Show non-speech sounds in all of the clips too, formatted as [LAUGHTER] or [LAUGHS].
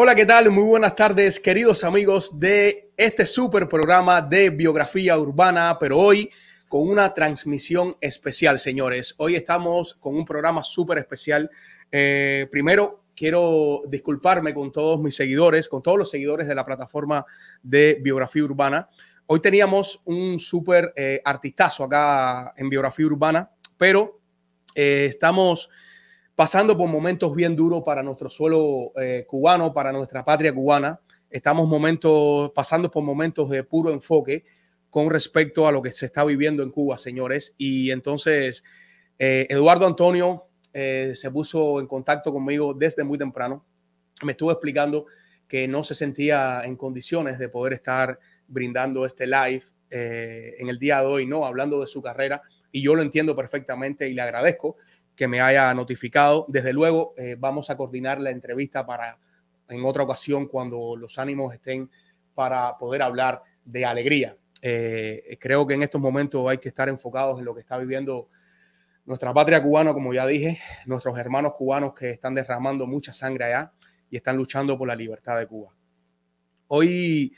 Hola, ¿qué tal? Muy buenas tardes, queridos amigos de este super programa de biografía urbana, pero hoy con una transmisión especial, señores. Hoy estamos con un programa súper especial. Eh, primero, quiero disculparme con todos mis seguidores, con todos los seguidores de la plataforma de biografía urbana. Hoy teníamos un súper eh, artistazo acá en biografía urbana, pero eh, estamos pasando por momentos bien duros para nuestro suelo eh, cubano, para nuestra patria cubana. Estamos momentos, pasando por momentos de puro enfoque con respecto a lo que se está viviendo en Cuba, señores. Y entonces, eh, Eduardo Antonio eh, se puso en contacto conmigo desde muy temprano. Me estuvo explicando que no se sentía en condiciones de poder estar brindando este live en el día de hoy, ¿no? Hablando de su carrera. Y yo lo entiendo perfectamente y le agradezco que me haya notificado. Desde luego, eh, vamos a coordinar la entrevista para en otra ocasión cuando los ánimos estén para poder hablar de alegría. Eh, creo que en estos momentos hay que estar enfocados en lo que está viviendo nuestra patria cubana, como ya dije, nuestros hermanos cubanos que están derramando mucha sangre allá y están luchando por la libertad de Cuba. Hoy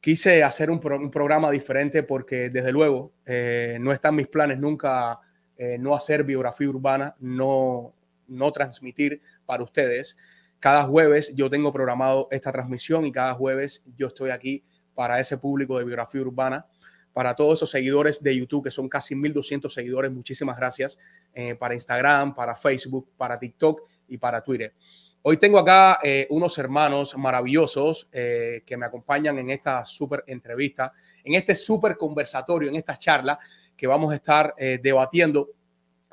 quise hacer un, programa diferente porque desde luego eh, no están mis planes nunca eh, no hacer biografía urbana, no, no transmitir para ustedes. Cada jueves yo tengo programado esta transmisión y cada jueves yo estoy aquí para ese público de biografía urbana, para todos esos seguidores de YouTube, que son casi 1.200 seguidores, muchísimas gracias, eh, para Instagram, para Facebook, para TikTok y para Twitter. Hoy tengo acá eh, unos hermanos maravillosos que me acompañan en esta súper entrevista, en este súper conversatorio, en esta charla que vamos a estar eh, debatiendo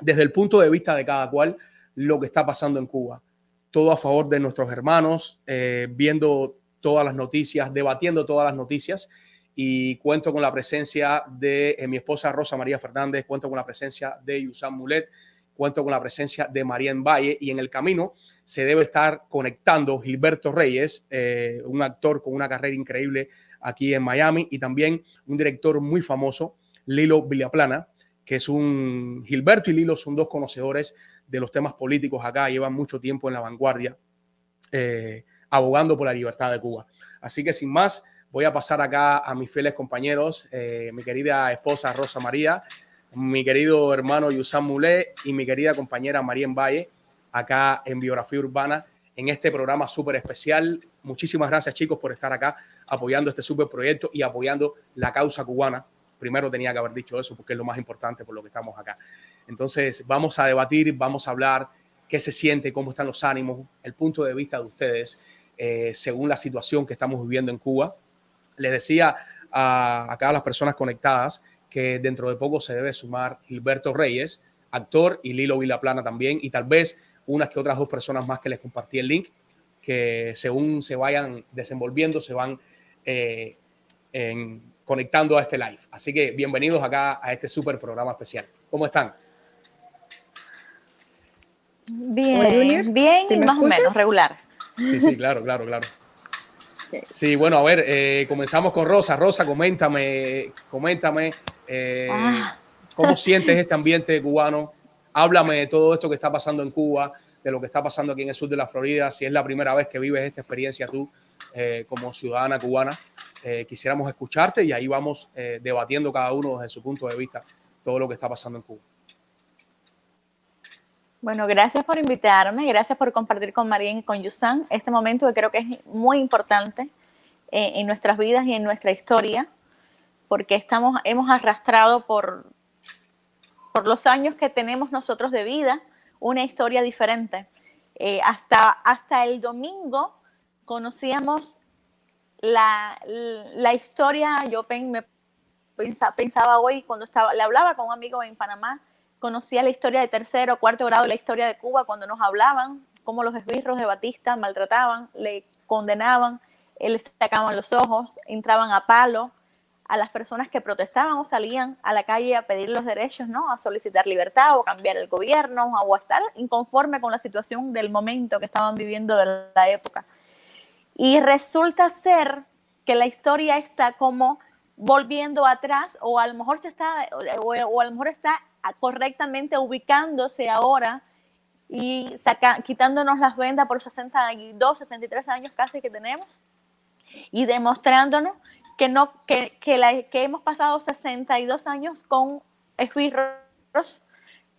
desde el punto de vista de cada cual lo que está pasando en Cuba. Todo a favor de nuestros hermanos, eh, viendo todas las noticias, debatiendo todas las noticias. Y cuento con la presencia de eh, mi esposa Rosa María Fernández, cuento con la presencia de Yusan Mulet, cuento con la presencia de María en Valle y en el camino se debe estar conectando Gilberto Reyes, un actor con una carrera increíble aquí en Miami y también un director muy famoso Lilo Villaplana, que es un Gilberto y Lilo son dos conocedores de los temas políticos acá, llevan mucho tiempo en la vanguardia, eh, abogando por la libertad de Cuba. Así que sin más, voy a pasar acá a mis fieles compañeros, eh, mi querida esposa Rosa María, mi querido hermano Yusan Mulé y mi querida compañera María Valle, acá en Biografía Urbana, en este programa súper especial. Muchísimas gracias chicos por estar acá apoyando este súper proyecto y apoyando la causa cubana primero tenía que haber dicho eso porque es lo más importante por lo que estamos acá. Entonces, vamos a debatir, vamos a hablar qué se siente, cómo están los ánimos, el punto de vista de ustedes eh, según la situación que estamos viviendo en Cuba. Les decía a, a las personas conectadas que dentro de poco se debe sumar Gilberto Reyes, actor, y Lilo Vilaplana también, y tal vez unas que otras dos personas más que les compartí el link, que según se vayan desenvolviendo, se van eh, en, conectando a este live. Así que bienvenidos acá a este súper programa especial. ¿Cómo están? Bien, bien más o menos, regular. Sí, sí, claro, claro, claro. Sí, bueno, a ver, eh, comenzamos con Rosa. Rosa, coméntame, coméntame eh, ah. cómo sientes este ambiente cubano. Háblame de todo esto que está pasando en Cuba, de lo que está pasando aquí en el sur de la Florida, si es la primera vez que vives esta experiencia tú eh, como ciudadana cubana. Eh, quisiéramos escucharte y ahí vamos eh, debatiendo cada uno desde su punto de vista todo lo que está pasando en Cuba. Bueno, gracias por invitarme, gracias por compartir con María y con Yusan este momento que creo que es muy importante eh, en nuestras vidas y en nuestra historia, porque estamos, hemos arrastrado por, por los años que tenemos nosotros de vida una historia diferente. hasta, hasta el domingo conocíamos la, la historia, yo pensaba, hoy cuando estaba, le hablaba con un amigo en Panamá, conocía la historia de tercero, cuarto grado, la historia de Cuba cuando nos hablaban, cómo los esbirros de Batista maltrataban, le condenaban, le sacaban los ojos, entraban a palo a las personas que protestaban o salían a la calle a pedir los derechos, ¿no? A solicitar libertad o cambiar el gobierno o a estar inconforme con la situación del momento que estaban viviendo de la época. Y resulta ser que la historia está como volviendo atrás o a lo mejor se está o, a lo mejor está correctamente ubicándose ahora y saca, quitándonos las vendas por 62, 63 años casi que tenemos y demostrándonos que, no, que, que, que hemos pasado 62 años con esbirros,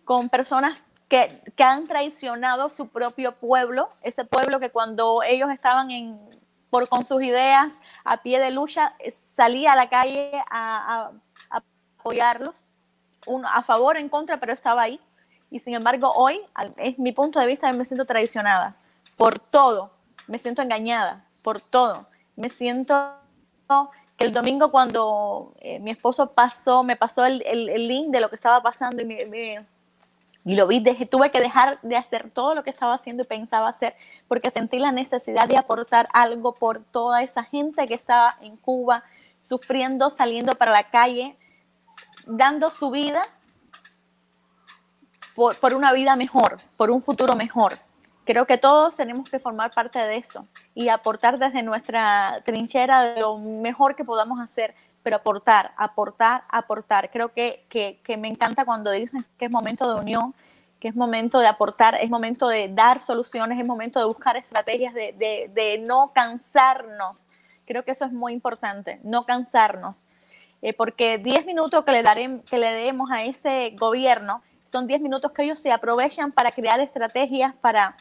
con personas que, que, han traicionado su propio pueblo, ese pueblo que cuando ellos estaban en, por, con sus ideas a pie de lucha, salía a la calle a, a, apoyarlos, uno, a favor en contra, pero estaba ahí. Y sin embargo, hoy, es mi punto de vista, me siento traicionada por todo, me siento engañada por todo, me siento que el domingo cuando eh, mi esposo pasó, me pasó el, el, link de lo que estaba pasando y, me, y lo vi, tuve que dejar de hacer todo lo que estaba haciendo y pensaba hacer porque sentí la necesidad de aportar algo por toda esa gente que estaba en Cuba sufriendo, saliendo para la calle, dando su vida por, por una vida mejor, por un futuro mejor. Creo que todos tenemos que formar parte de eso y aportar desde nuestra trinchera lo mejor que podamos hacer, pero aportar, aportar, aportar. Creo que, que, que me encanta cuando dicen que es momento de unión, que es momento de aportar, es momento de dar soluciones, es momento de buscar estrategias, de, de, de no cansarnos. Creo que eso es muy importante, no cansarnos. Eh, porque 10 minutos que le, daré, que le demos a ese gobierno son 10 minutos que ellos se aprovechan para crear estrategias, para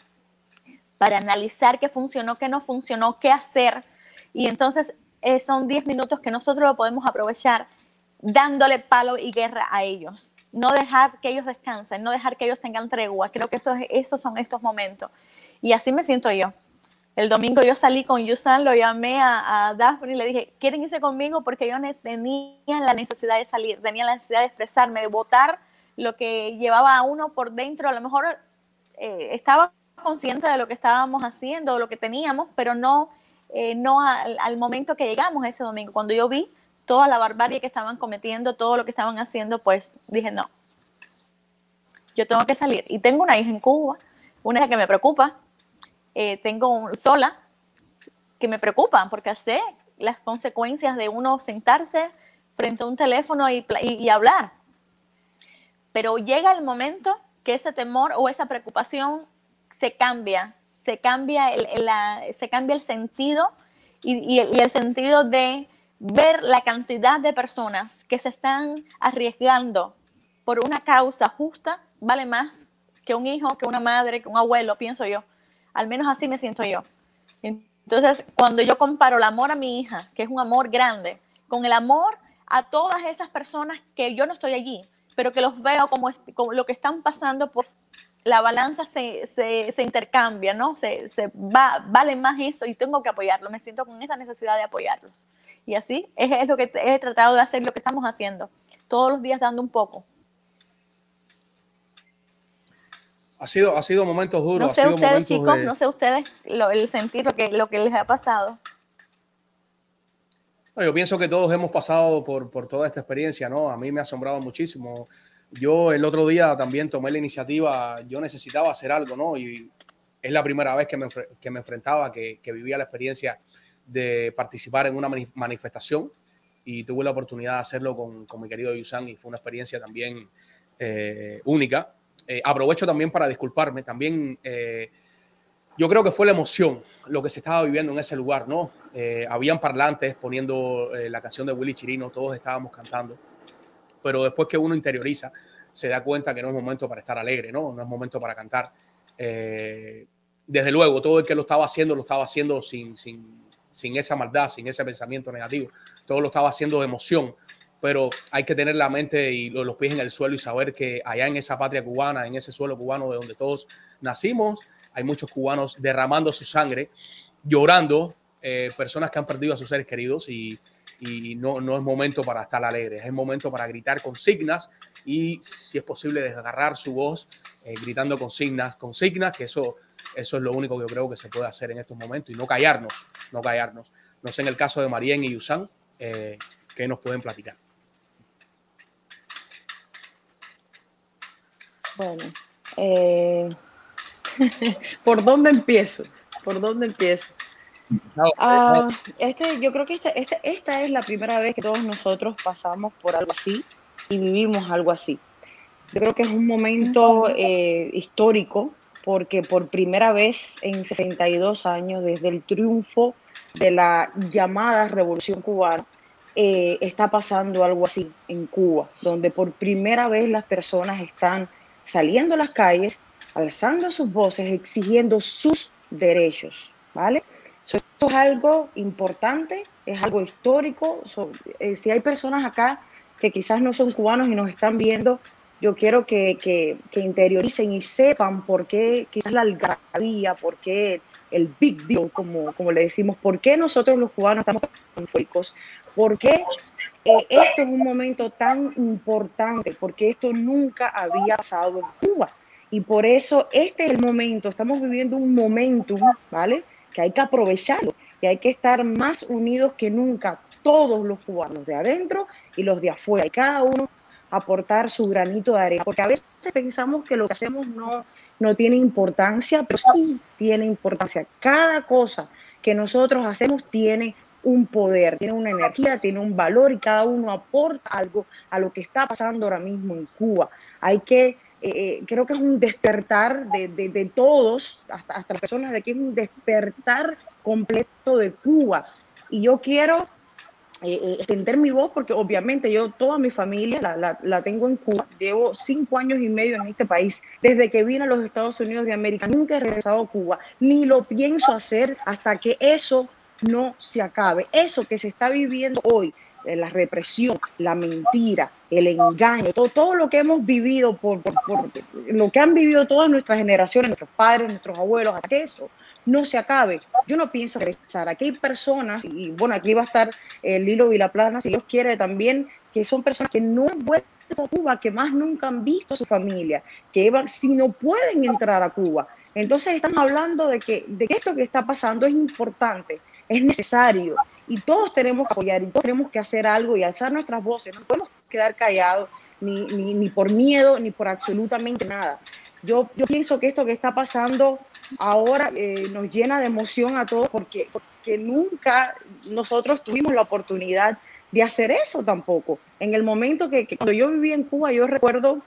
para analizar qué funcionó, qué no funcionó, qué hacer. Y entonces eh, son 10 minutos que nosotros lo podemos aprovechar dándole palo y guerra a ellos. No dejar que ellos descansen, no dejar que ellos tengan tregua. Creo que eso, esos son estos momentos. Y así me siento yo. El domingo yo salí con Yusan, lo llamé a, a Daphne y le dije, ¿quieren irse conmigo? Porque yo tenía la necesidad de salir, tenía la necesidad de expresarme, de votar lo que llevaba a uno por dentro. A lo mejor eh, estaba consciente de lo que estábamos haciendo, lo que teníamos, pero no, eh, no al, momento que llegamos ese domingo. Cuando yo vi toda la barbarie que estaban cometiendo, todo lo que estaban haciendo, pues dije, no, yo tengo que salir. Y tengo una hija en Cuba, una hija que me preocupa, eh, tengo sola, que me preocupa, porque sé las consecuencias de uno sentarse frente a un teléfono y hablar. Pero llega el momento que ese temor o esa preocupación se cambia, se cambia el, se cambia el sentido y, el, sentido de ver la cantidad de personas que se están arriesgando por una causa justa, vale más que un hijo, que una madre, que un abuelo, pienso yo. Al menos así me siento yo. Entonces, cuando yo comparo el amor a mi hija, que es un amor grande, con el amor a todas esas personas que yo no estoy allí, pero que los veo como, como lo que están pasando, pues la balanza se, se, intercambia, ¿no? Se, se va, vale más eso y tengo que apoyarlo, me siento con esa necesidad de apoyarlos. Y así es, es lo que he tratado de hacer, lo que estamos haciendo, todos los días dando un poco. Ha sido, ha sido momentos duros. No sé ustedes, chicos, no sé ustedes el sentir lo que, lo que les ha pasado. yo pienso que todos hemos pasado por, por toda esta experiencia, ¿no? A mí me ha asombrado muchísimo yo el otro día también tomé la iniciativa, yo necesitaba hacer algo, ¿no? Y es la primera vez que me, que me enfrentaba, que, que, vivía la experiencia de participar en una manifestación y tuve la oportunidad de hacerlo con, con mi querido Yusan y fue una experiencia también eh, única. Eh, aprovecho también para disculparme, también eh, yo creo que fue la emoción lo que se estaba viviendo en ese lugar, ¿no? habían parlantes poniendo la canción de Willy Chirino, todos estábamos cantando pero después que uno interioriza, se da cuenta que no es momento para estar alegre, ¿no? No es momento para cantar. Eh, desde luego, todo el que lo estaba haciendo, lo estaba haciendo sin, sin, sin esa maldad, sin ese pensamiento negativo. Todo lo estaba haciendo de emoción, pero hay que tener la mente y los pies en el suelo y saber que allá en esa patria cubana, en ese suelo cubano de donde todos nacimos, hay muchos cubanos derramando su sangre, llorando, eh, personas que han perdido a sus seres queridos y, y no, no es momento para estar alegre, es momento para gritar consignas y si es posible desgarrar su voz eh, gritando consignas, consignas, que eso, eso es lo único que yo creo que se puede hacer en estos momentos y no callarnos, no callarnos. No sé en el caso de Marien y Yusan, eh, ¿qué nos pueden platicar? Bueno, eh, [LAUGHS] ¿por dónde empiezo? ¿Por dónde empiezo? Ah, este, yo creo que esta, esta, esta es la primera vez que todos nosotros pasamos por algo así y vivimos algo así. Yo creo que es un momento eh, histórico porque por primera vez en 62 años, desde el triunfo de la llamada Revolución Cubana, eh, está pasando algo así en Cuba, donde por primera vez las personas están saliendo a las calles, alzando sus voces, exigiendo sus derechos, ¿vale? Eso es algo importante, es algo histórico. Eh, si hay personas acá que quizás no son cubanos y nos están viendo, yo quiero que, que, que interioricen y sepan por qué quizás la algarabía, por qué el big deal, como, como le decimos, por qué nosotros los cubanos estamos conflictos, por qué eh, esto es un momento tan importante, porque esto nunca había pasado en Cuba. Y por eso este es el momento, estamos viviendo un momentum, ¿vale? Que hay que aprovecharlo y hay que estar más unidos que nunca, todos los cubanos, de adentro y los de afuera, y cada uno aportar su granito de arena, porque a veces pensamos que lo que hacemos no, no tiene importancia, pero sí tiene importancia. Cada cosa que nosotros hacemos tiene un poder, tiene una energía, tiene un valor y cada uno aporta algo a lo que está pasando ahora mismo en Cuba. Hay que, eh, eh, creo que es un despertar de, de, todos, hasta, hasta las personas de aquí, es un despertar completo de Cuba. Y yo quiero eh, eh, extender mi voz porque obviamente yo toda mi familia la, la, tengo en Cuba, llevo cinco años y medio en este país, desde que vine a los Estados Unidos de América, nunca he regresado a Cuba, ni lo pienso hacer hasta que eso no se acabe, eso que se está viviendo hoy, la represión, la mentira, el engaño, todo, todo lo que hemos vivido, por, por, por, lo que han vivido todas nuestras generaciones, nuestros padres, nuestros abuelos, hasta que eso no se acabe. Yo no pienso regresar. Aquí hay personas, y bueno, aquí va a estar el Lilo y la Plana, si Dios quiere también, que son personas que no han vuelto a Cuba, que más nunca han visto a su familia, que si no pueden entrar a Cuba. Entonces estamos hablando de que, de que esto que está pasando es importante, es necesario, y todos tenemos que apoyar, y tenemos que hacer algo y alzar nuestras voces. No podemos quedar callados ni, ni, por miedo, ni por absolutamente nada. Yo, yo pienso que esto que está pasando ahora eh, nos llena de emoción a todos porque, porque nunca nosotros tuvimos la oportunidad de hacer eso tampoco. En el momento que, cuando yo vivía en Cuba, yo recuerdo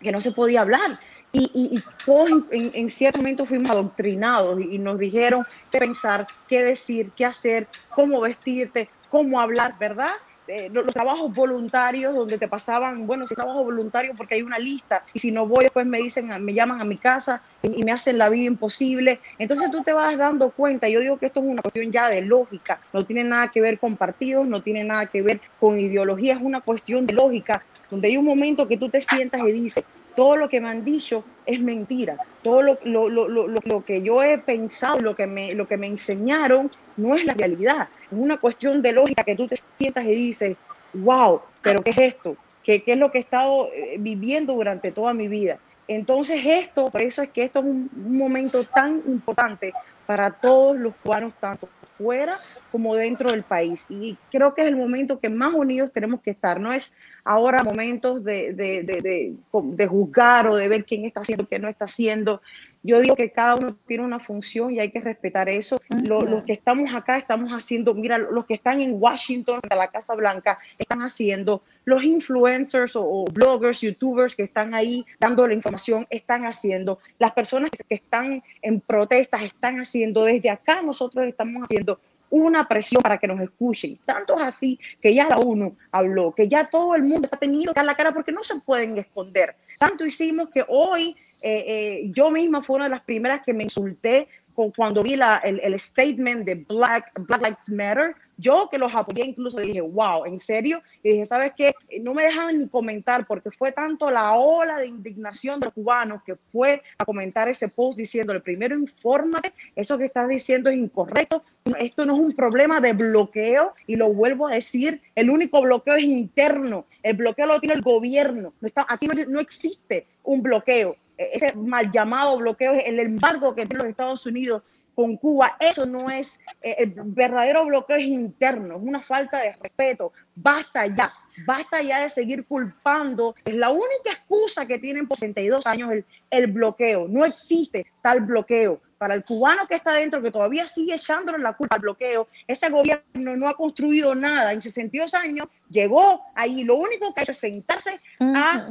que no se podía hablar y, y, todos en, en, cierto momento fuimos adoctrinados y, y nos dijeron qué pensar, qué decir, qué hacer, cómo vestirte, cómo hablar, ¿verdad? Eh, los, trabajos voluntarios donde te pasaban, bueno, si trabajo voluntario porque hay una lista y si no voy después me dicen, me llaman a mi casa y, me hacen la vida imposible. Entonces tú te vas dando cuenta, yo digo que esto es una cuestión ya de lógica, no tiene nada que ver con partidos, no tiene nada que ver con ideología, es una cuestión de lógica, donde hay un momento que tú te sientas y dices, todo lo que me han dicho es mentira. Todo lo, lo, lo, lo, que yo he pensado, lo que, me, lo que me enseñaron, no es la realidad. Es una cuestión de lógica que tú te sientas y dices, wow, pero ¿qué es esto? ¿Qué, qué es lo que he estado eh, viviendo durante toda mi vida? Entonces esto, por eso es que esto es un, un momento tan importante para todos los cubanos, tanto fuera como dentro del país. Y creo que es el momento que más unidos tenemos que estar. No es ahora momentos de, de, de, de, juzgar o de ver quién está haciendo, quién no está haciendo. Yo digo que cada uno tiene una función y hay que respetar eso. Los, que estamos acá estamos haciendo, mira, los que están en Washington, en la Casa Blanca, están haciendo, los influencers o, bloggers, youtubers que están ahí dando la información, están haciendo, las personas que están en protestas están haciendo, desde acá nosotros estamos haciendo una presión para que nos escuchen. Tanto es así que ya la ONU habló, que ya todo el mundo está teniendo que dar la cara porque no se pueden esconder. Tanto hicimos que hoy eh, eh, yo misma fue una de las primeras que me insulté cuando vi la, el, statement de Black, Lives Matter, yo que los apoyé incluso dije, wow, ¿en serio? Y dije, ¿sabes qué? No me dejaban ni comentar porque fue tanto la ola de indignación de los cubanos que fue a comentar ese post diciéndole, primero infórmate, eso que estás diciendo es incorrecto, esto no es un problema de bloqueo y lo vuelvo a decir, el único bloqueo es interno, el bloqueo lo tiene el gobierno, no está, aquí no, no existe un bloqueo, ese mal llamado bloqueo el embargo que tiene los Estados Unidos con Cuba, eso no es, eh, el verdadero bloqueo es interno, es una falta de respeto, basta ya, basta ya de seguir culpando, es la única excusa que tienen por 62 años el, el bloqueo, no existe tal bloqueo. Para el cubano que está dentro, que todavía sigue echándole la culpa al bloqueo, ese gobierno no ha construido nada. En 62 años, llegó ahí, lo único que ha hecho es sentarse a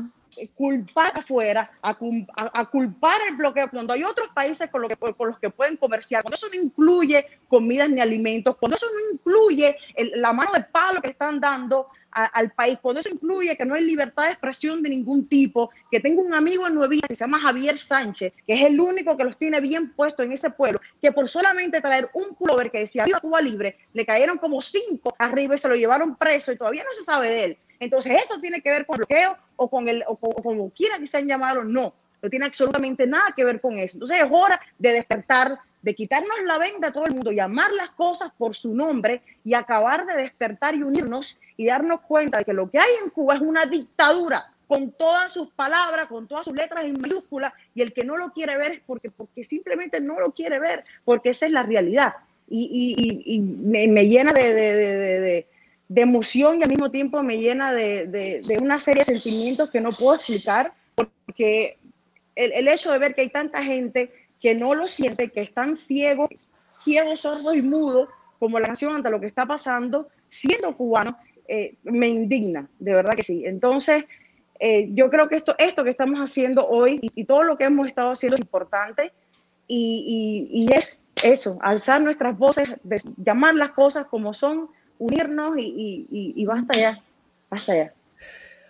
culpar afuera, a, culpar el bloqueo, cuando hay otros países con, lo que, con los que pueden comerciar, cuando eso no incluye comidas ni alimentos, cuando eso no incluye la mano de palo que están dando al país, cuando eso incluye que no hay libertad de expresión de ningún tipo, que tengo un amigo en Nueva que se llama Javier Sánchez, que es el único que los tiene bien puestos en ese pueblo, que por solamente traer un pullover que decía Viva Cuba Libre, le cayeron como cinco arriba y se lo llevaron preso y todavía no se sabe de él. Entonces, eso tiene que ver con bloqueo o con el, o, como quiera que sean llamados, no, no tiene absolutamente nada que ver con eso. Entonces, es hora de despertar, de quitarnos la venda a todo el mundo, llamar las cosas por su nombre y acabar de despertar y unirnos y darnos cuenta de que lo que hay en Cuba es una dictadura con todas sus palabras, con todas sus letras en mayúsculas, y el que no lo quiere ver es porque, porque simplemente no lo quiere ver, porque esa es la realidad. Y, me, llena de, emoción y al mismo tiempo me llena de, una serie de sentimientos que no puedo explicar, porque el, el hecho de ver que hay tanta gente que no lo siente, que están ciegos, ciegos, sordos y mudos, como la nación ante lo que está pasando, siendo cubano, eh, me indigna, de verdad que sí. Entonces, eh, yo creo que esto, esto que estamos haciendo hoy y, todo lo que hemos estado haciendo es importante y, es eso, alzar nuestras voces, llamar las cosas como son, unirnos y, basta ya, basta ya.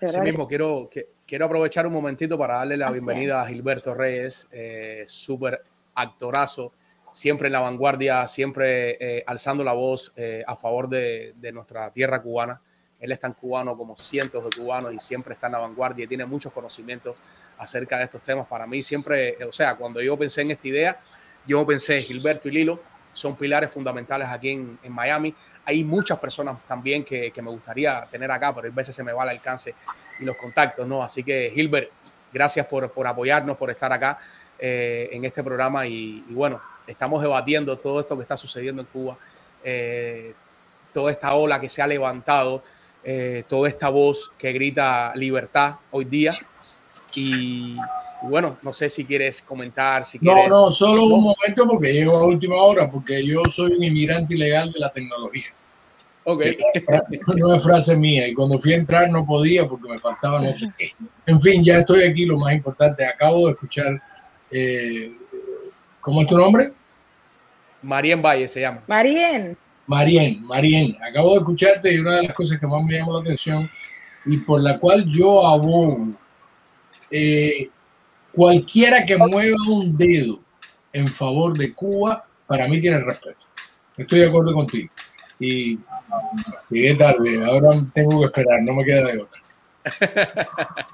Sí mismo, quiero, que, quiero aprovechar un momentito para darle la bienvenida a Gilberto Reyes, eh, súper actorazo, siempre en la vanguardia, siempre eh, alzando la voz eh, a favor de, nuestra tierra cubana. Él es tan cubano como cientos de cubanos y siempre está en la vanguardia y tiene muchos conocimientos acerca de estos temas. Para mí siempre, o sea, cuando yo pensé en esta idea, yo pensé Gilberto y Lilo son pilares fundamentales aquí en, Miami. Hay muchas personas también que, me gustaría tener acá, pero a veces se me va el alcance y los contactos, ¿no? Así que Gilbert, gracias por, apoyarnos, por estar acá eh, en este programa y, y bueno, estamos debatiendo todo esto que está sucediendo en Cuba, eh, toda esta ola que se ha levantado, eh, toda esta voz que grita libertad hoy día. Y, bueno, no sé si quieres comentar, si No, no, solo un momento porque llego a última hora, porque yo soy un inmigrante ilegal de la tecnología. Ok. [LAUGHS] No es frase mía. Y cuando fui a entrar no podía porque me faltaba no sé qué. En fin, ya estoy aquí. Lo más importante, acabo de escuchar eh, ¿Cómo es tu nombre? Marien Valle se llama. Marien. Marien, Marien. Acabo de escucharte y una de las cosas que más me llamó la atención y por la cual yo abogo, eh, cualquiera que mueva un dedo en favor de Cuba, para mí tiene respeto. Estoy de acuerdo contigo. Y llegué tarde, ahora tengo que esperar, no me queda de otra. [LAUGHS]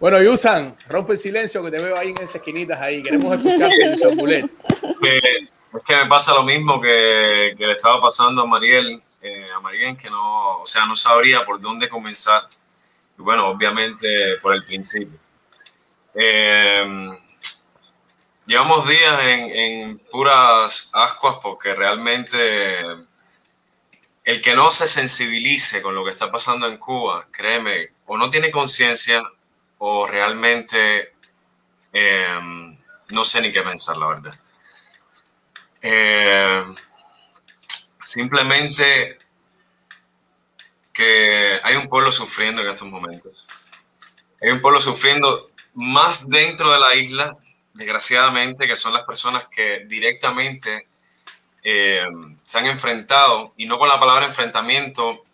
bueno, Yusan, rompe el silencio que te veo ahí en esas esquinitas ahí. Queremos escucharte, Yusan Bulet. es que me pasa lo mismo que, le estaba pasando a Mariel, eh, a Mariel, que no, o sea, no sabría por dónde comenzar. Y bueno, obviamente por el principio. Eh, llevamos días en, en puras ascuas porque realmente el que no se sensibilice con lo que está pasando en Cuba, créeme, o no tiene conciencia o realmente em, no sé ni qué pensar, la verdad. Em, simplemente que hay un pueblo sufriendo en estos momentos. Hay un pueblo sufriendo más dentro de la isla, desgraciadamente, que son las personas que directamente eh, se han enfrentado, y no con la palabra enfrentamiento,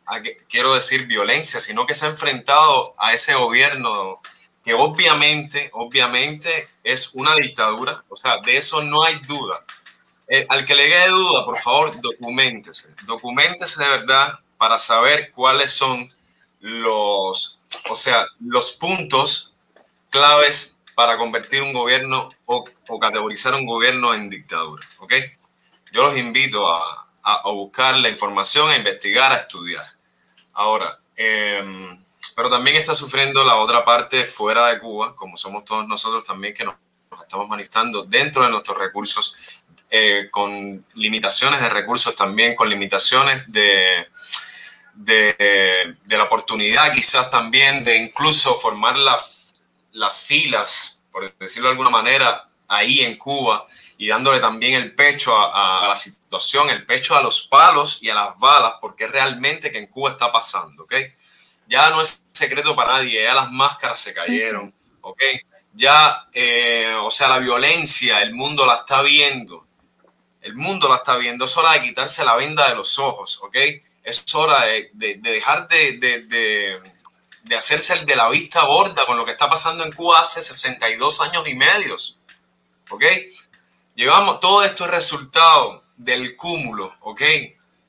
quiero decir violencia, sino que se ha enfrentado a ese gobierno que obviamente, obviamente es una dictadura, o sea, de eso no hay duda. Eh, al que le quede duda, por favor, documentese, documentese de verdad para saber cuáles son los, o sea, los puntos claves para convertir un gobierno o, o categorizar un gobierno en dictadura, ¿ok? yo los invito a, a, buscar la información, a investigar, a estudiar. Ahora, em, pero también está sufriendo la otra parte fuera de Cuba, como somos todos nosotros también que nos, estamos manifestando dentro de nuestros recursos, eh, con limitaciones de recursos también, con limitaciones de, de, de, la oportunidad quizás también de incluso formar las filas, por decirlo de alguna manera, ahí en Cuba y dándole también el pecho a, la situación, el pecho a los palos y a las balas, porque realmente que en Cuba está pasando, ¿ok? ya no es secreto para nadie, ya las máscaras se cayeron, ¿ok? Ya, eh, o sea, la violencia, el mundo la está viendo, el mundo la está viendo, es hora de quitarse la venda de los ojos, ¿ok? Es hora de, dejar de, de, hacerse el de la vista gorda con lo que está pasando en Cuba hace 62 años y medios, ¿ok? Llevamos, todo esto es resultado del cúmulo, ¿ok?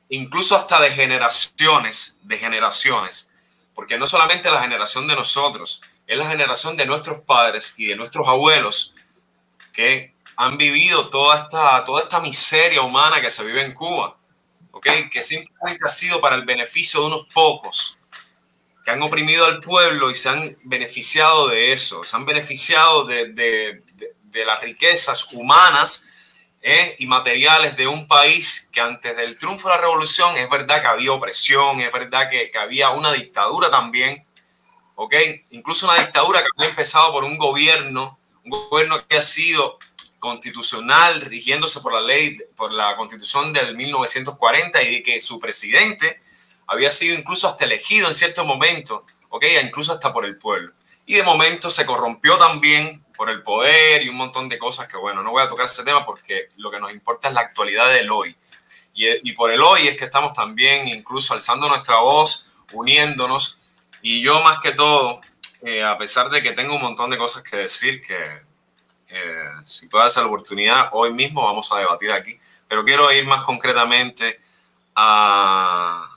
Incluso hasta de generaciones, de generaciones porque no solamente la generación de nosotros, es la generación de nuestros padres y de nuestros abuelos que han vivido toda esta, toda esta miseria humana que se vive en Cuba, ¿ok? Que simplemente ha sido para el beneficio de unos pocos, que han oprimido al pueblo y se han beneficiado de eso, se han beneficiado de, de, de las riquezas humanas ¿eh? y materiales de un país que antes del triunfo de la revolución es verdad que había opresión, es verdad que, que había una dictadura también, ¿ok? Incluso una dictadura que había empezado por un gobierno, un gobierno que ha sido constitucional, rigiéndose por la ley, por la constitución del 1940 y de que su presidente había sido incluso hasta elegido en cierto momento, ¿ok? Incluso hasta por el pueblo. Y de momento se corrompió también por el poder y un montón de cosas que, bueno, no voy a tocar este tema porque lo que nos importa es la actualidad del hoy. Y, y por el hoy es que estamos también incluso alzando nuestra voz, uniéndonos. Y yo más que todo, eh, a pesar de que tengo un montón de cosas que decir, que eh, si puedo hacer la oportunidad, hoy mismo vamos a debatir aquí, pero quiero ir más concretamente a...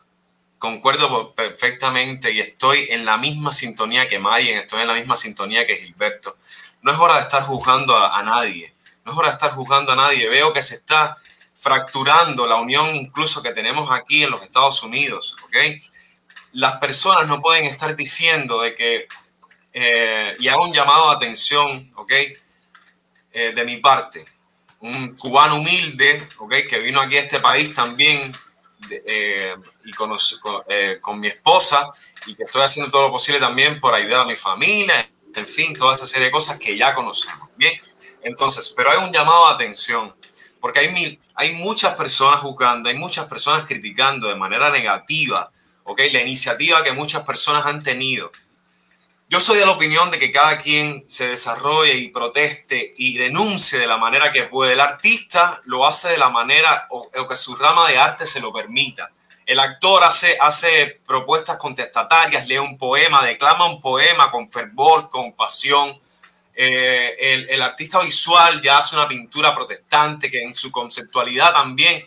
Concuerdo perfectamente y estoy en la misma sintonía que Marien, estoy en la misma sintonía que Gilberto no es hora de estar juzgando a, nadie, no es hora de estar juzgando a nadie. Veo que se está fracturando la unión incluso que tenemos aquí en los Estados Unidos, ¿ok? Las personas no pueden estar diciendo de que, eh, y hago un llamado de atención, ¿ok? Eh, de mi parte, un cubano humilde, ¿ok? Que vino aquí a este país también eh, y con, con, mi esposa y que estoy haciendo todo lo posible también por ayudar a mi familia en fin, toda esa serie de cosas que ya conocemos. Bien, entonces, pero hay un llamado de atención, porque hay, mil, hay muchas personas juzgando, hay muchas personas criticando de manera negativa, ¿ok? La iniciativa que muchas personas han tenido. Yo soy de la opinión de que cada quien se desarrolle y proteste y denuncie de la manera que puede. El artista lo hace de la manera o, que su rama de arte se lo permita. El actor hace, hace propuestas contestatarias, lee un poema, declama un poema con fervor, con pasión. Eh, el, artista visual ya hace una pintura protestante que en su conceptualidad también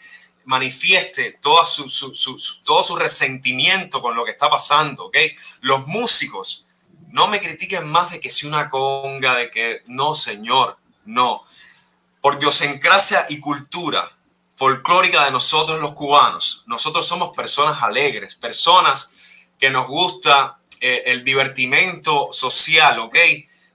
manifieste todo su, todo su resentimiento con lo que está pasando. ¿okay? Los músicos, no me critiquen más de que si una conga, de que no, señor, no. Por diosincrasia y cultura, folclórica de nosotros los cubanos. Nosotros somos personas alegres, personas que nos gusta eh, el divertimento social, ¿ok?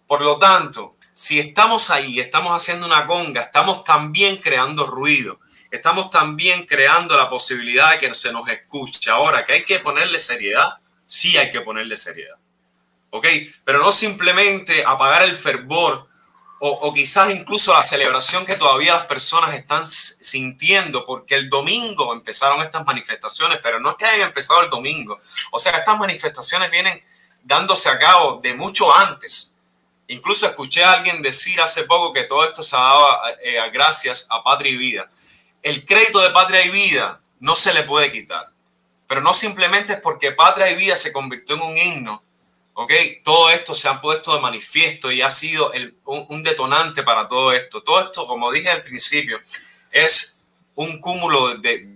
Por lo tanto, si estamos ahí, estamos haciendo una conga, estamos también creando ruido, estamos también creando la posibilidad de que se nos escuche. Ahora, que hay que ponerle seriedad, sí hay que ponerle seriedad, ¿ok? Pero no simplemente apagar el fervor o, quizás incluso la celebración que todavía las personas están sintiendo, porque el domingo empezaron estas manifestaciones, pero no es que hayan empezado el domingo. O sea, estas manifestaciones vienen dándose a cabo de mucho antes. Incluso escuché a alguien decir hace poco que todo esto se daba eh, gracias a Patria y Vida. El crédito de Patria y Vida no se le puede quitar, pero no simplemente es porque Patria y Vida se convirtió en un himno ¿ok? Todo esto se ha puesto de manifiesto y ha sido un, detonante para todo esto. Todo esto, como dije al principio, es un cúmulo de,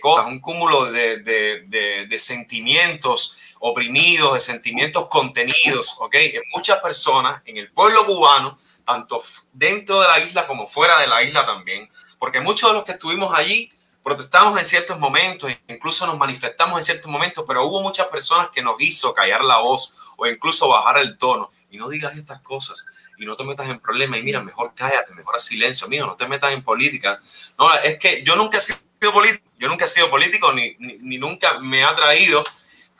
cosas, un cúmulo de, sentimientos oprimidos, de sentimientos contenidos, ¿ok? En muchas personas, en el pueblo cubano, tanto dentro de la isla como fuera de la isla también, porque muchos de los que estuvimos allí protestamos en ciertos momentos, incluso nos manifestamos en ciertos momentos, pero hubo muchas personas que nos hizo callar la voz o incluso bajar el tono y no digas estas cosas y no te metas en problemas y mira, mejor cállate, mejor silencio, amigo, no te metas en política. No, es que yo nunca he sido político, yo nunca he sido político ni, ni, nunca me ha traído,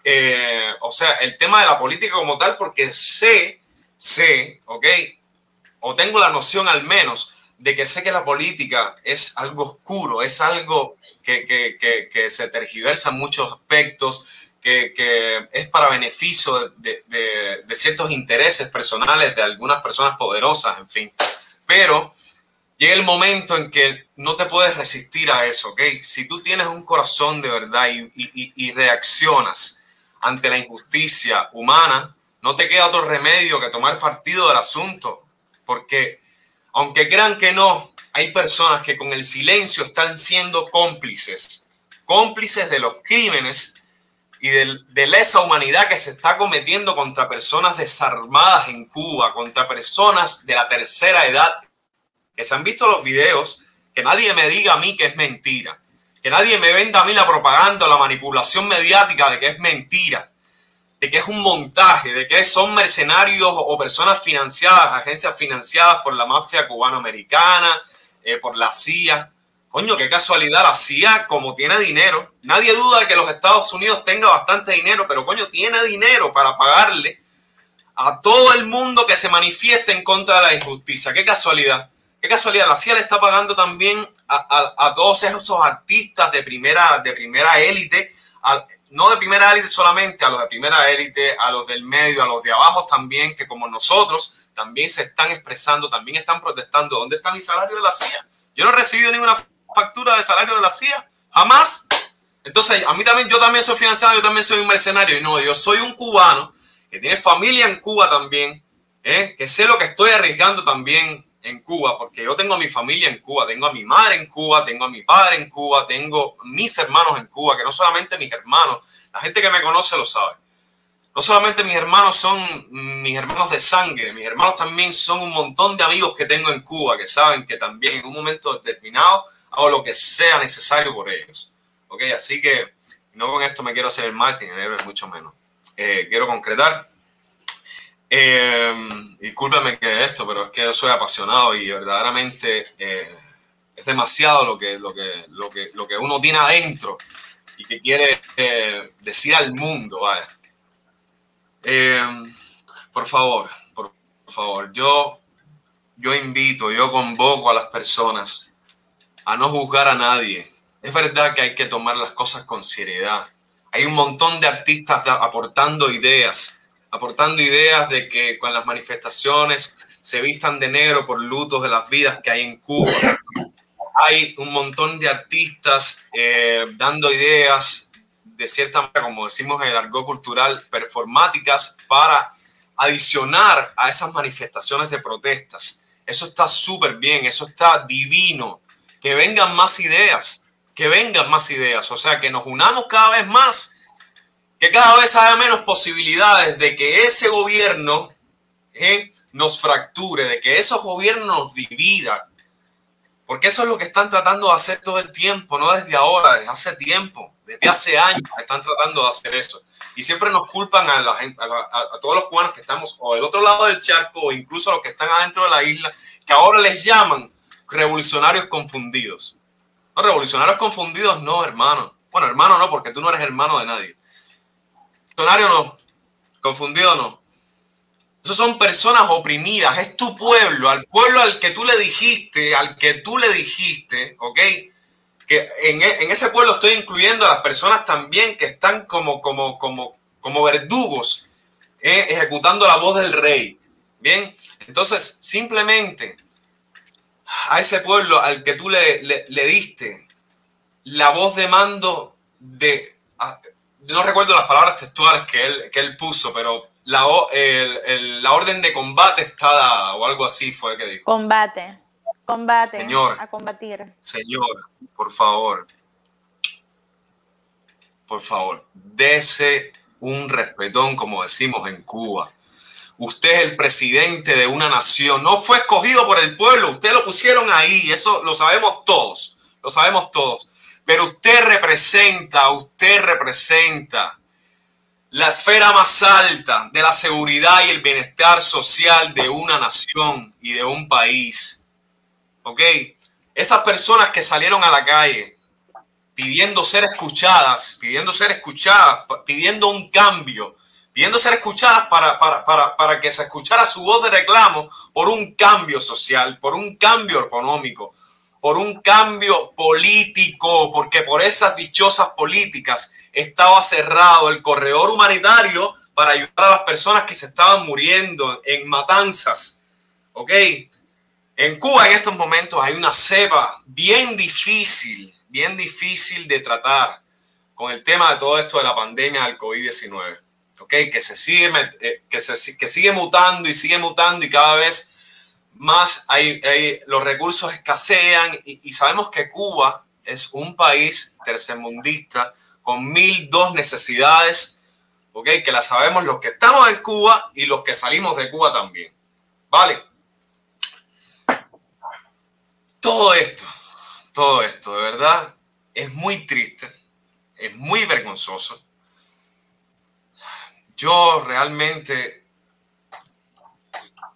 eh, o sea, el tema de la política como tal, porque sé, sé, ok, o tengo la noción al menos de que sé que la política es algo oscuro, es algo que, que, que, se tergiversa en muchos aspectos, que, es para beneficio de, de, de, ciertos intereses personales de algunas personas poderosas, en fin. Pero llega el momento en que no te puedes resistir a eso, ¿ok? Si tú tienes un corazón de verdad y, y, y reaccionas ante la injusticia humana, no te queda otro remedio que tomar partido del asunto, porque aunque crean que no, hay personas que con el silencio están siendo cómplices, cómplices de los crímenes y de, de lesa humanidad que se está cometiendo contra personas desarmadas en Cuba, contra personas de la tercera edad, que se han visto los videos, que nadie me diga a mí que es mentira, que nadie me venda a mí la propaganda, la manipulación mediática de que es mentira, de que es un montaje, de que son mercenarios o personas financiadas, agencias financiadas por la mafia cubano-americana, eh, por la CIA. Coño, qué casualidad, la CIA como tiene dinero, nadie duda de que los Estados Unidos tenga bastante dinero, pero coño, tiene dinero para pagarle a todo el mundo que se manifieste en contra de la injusticia. Qué casualidad, qué casualidad, la CIA le está pagando también a, a, a todos esos artistas de primera, de primera élite, no de primera élite solamente, a los de primera élite, a los del medio, a los de abajo también, que como nosotros también se están expresando, también están protestando. ¿Dónde está mi salario de la CIA? Yo no he recibido ninguna factura de salario de la CIA, jamás. Entonces, a mí también, yo también soy financiado, yo también soy un mercenario. Y no, yo soy un cubano que tiene familia en Cuba también, ¿eh? que sé lo que estoy arriesgando también en Cuba, porque yo tengo a mi familia en Cuba, tengo a mi madre en Cuba, tengo a mi padre en Cuba, tengo mis hermanos en Cuba, que no solamente mis hermanos, la gente que me conoce lo sabe. No solamente mis hermanos son mis hermanos de sangre, mis hermanos también son un montón de amigos que tengo en Cuba que saben que también en un momento determinado hago lo que sea necesario por ellos. ¿Ok? Así que no con esto me quiero hacer el marketing, mucho menos. Eh, quiero concretar. Eh, discúlpeme que esto, pero es que yo soy apasionado y verdaderamente eh, es demasiado lo que, lo, que, lo, que, lo que uno tiene adentro y que quiere eh, decir al mundo. Vaya. Eh, por favor, por favor, yo, yo invito, yo convoco a las personas a no juzgar a nadie. Es verdad que hay que tomar las cosas con seriedad. Hay un montón de artistas aportando ideas, aportando ideas de que con las manifestaciones se vistan de negro por lutos de las vidas que hay en Cuba. Hay un montón de artistas eh, dando ideas de cierta manera, como decimos en el argot cultural, performáticas para adicionar a esas manifestaciones de protestas. Eso está súper bien, eso está divino. Que vengan más ideas, que vengan más ideas, o sea, que nos unamos cada vez más, que cada vez haya menos posibilidades de que ese gobierno eh, nos fracture, de que esos gobiernos nos dividan, porque eso es lo que están tratando de hacer todo el tiempo, no desde ahora, desde hace tiempo desde hace años están tratando de hacer eso. Y siempre nos culpan a, todos los cubanos que estamos o del otro lado del charco o incluso a los que están adentro de la isla, que ahora les llaman revolucionarios confundidos. No, revolucionarios confundidos no, hermano. Bueno, hermano no, porque tú no eres hermano de nadie. Revolucionario no, confundido no. Esos son personas oprimidas, es tu pueblo, al pueblo al que tú le dijiste, al que tú le dijiste, ¿ok? que en, en, ese pueblo estoy incluyendo a las personas también que están como, como, como, como verdugos, eh, ejecutando la voz del rey. Bien, entonces simplemente a ese pueblo al que tú le, le, le diste la voz de mando de, no recuerdo las palabras textuales que él, que él puso, pero la, el, el, la orden de combate está dada o algo así fue que dijo. Combate. Combate. Señor, a combatir. Señor, por favor. Por favor, dese un respetón, como decimos en Cuba. Usted es el presidente de una nación. No fue escogido por el pueblo. Usted lo pusieron ahí. Eso lo sabemos todos. Lo sabemos todos. Pero usted representa, usted representa la esfera más alta de la seguridad y el bienestar social de una nación y de un país. ¿ok? Esas personas que salieron a la calle pidiendo ser escuchadas, pidiendo ser escuchadas, pidiendo un cambio, pidiendo ser escuchadas para, para, para, para que se escuchara su voz de reclamo por un cambio social, por un cambio económico, por un cambio político, porque por esas dichosas políticas estaba cerrado el corredor humanitario para ayudar a las personas que se estaban muriendo en matanzas. ¿Ok? En Cuba en estos momentos hay una cepa bien difícil, bien difícil de tratar con el tema de todo esto de la pandemia del COVID-19. ¿Ok? Que se sigue, eh, que, se, que sigue mutando y sigue mutando y cada vez más hay, los recursos escasean y, sabemos que Cuba es un país tercermundista con mil dos necesidades, ¿ok? Que la sabemos los que estamos en Cuba y los que salimos de Cuba también, ¿vale? Todo esto, todo esto, de verdad, es muy triste, es muy vergonzoso. Yo realmente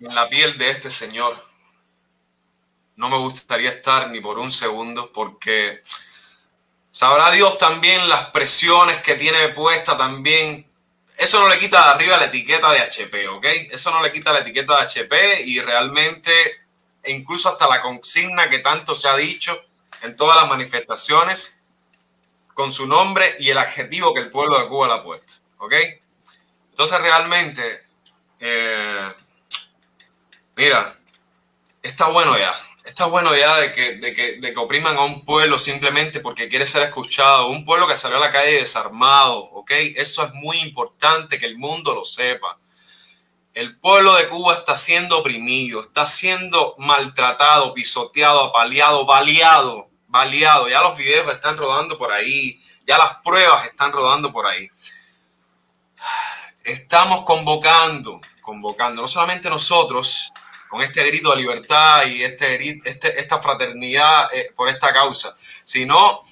en la piel de este señor. No me gustaría estar ni por un segundo porque sabrá Dios también las presiones que tiene puesta también. Eso no le quita de arriba la etiqueta de HP, ¿ok? Eso no le quita la etiqueta de HP y realmente, e incluso hasta la consigna que tanto se ha dicho en todas las manifestaciones, con su nombre y el adjetivo que el pueblo de Cuba le ha puesto, ¿ok? Entonces realmente... Eh, mira, está bueno ya. Está bueno ya de que, de, que, de que opriman a un pueblo simplemente porque quiere ser escuchado. Un pueblo que salió a la calle desarmado, ¿ok? Eso es muy importante que el mundo lo sepa. El pueblo de Cuba está siendo oprimido, está siendo maltratado, pisoteado, apaleado, baleado, baleado. Ya los videos están rodando por ahí, ya las pruebas están rodando por ahí. Estamos convocando, convocando, no solamente nosotros, con este grito de libertad y este, este, esta fraternidad eh, por esta causa, sino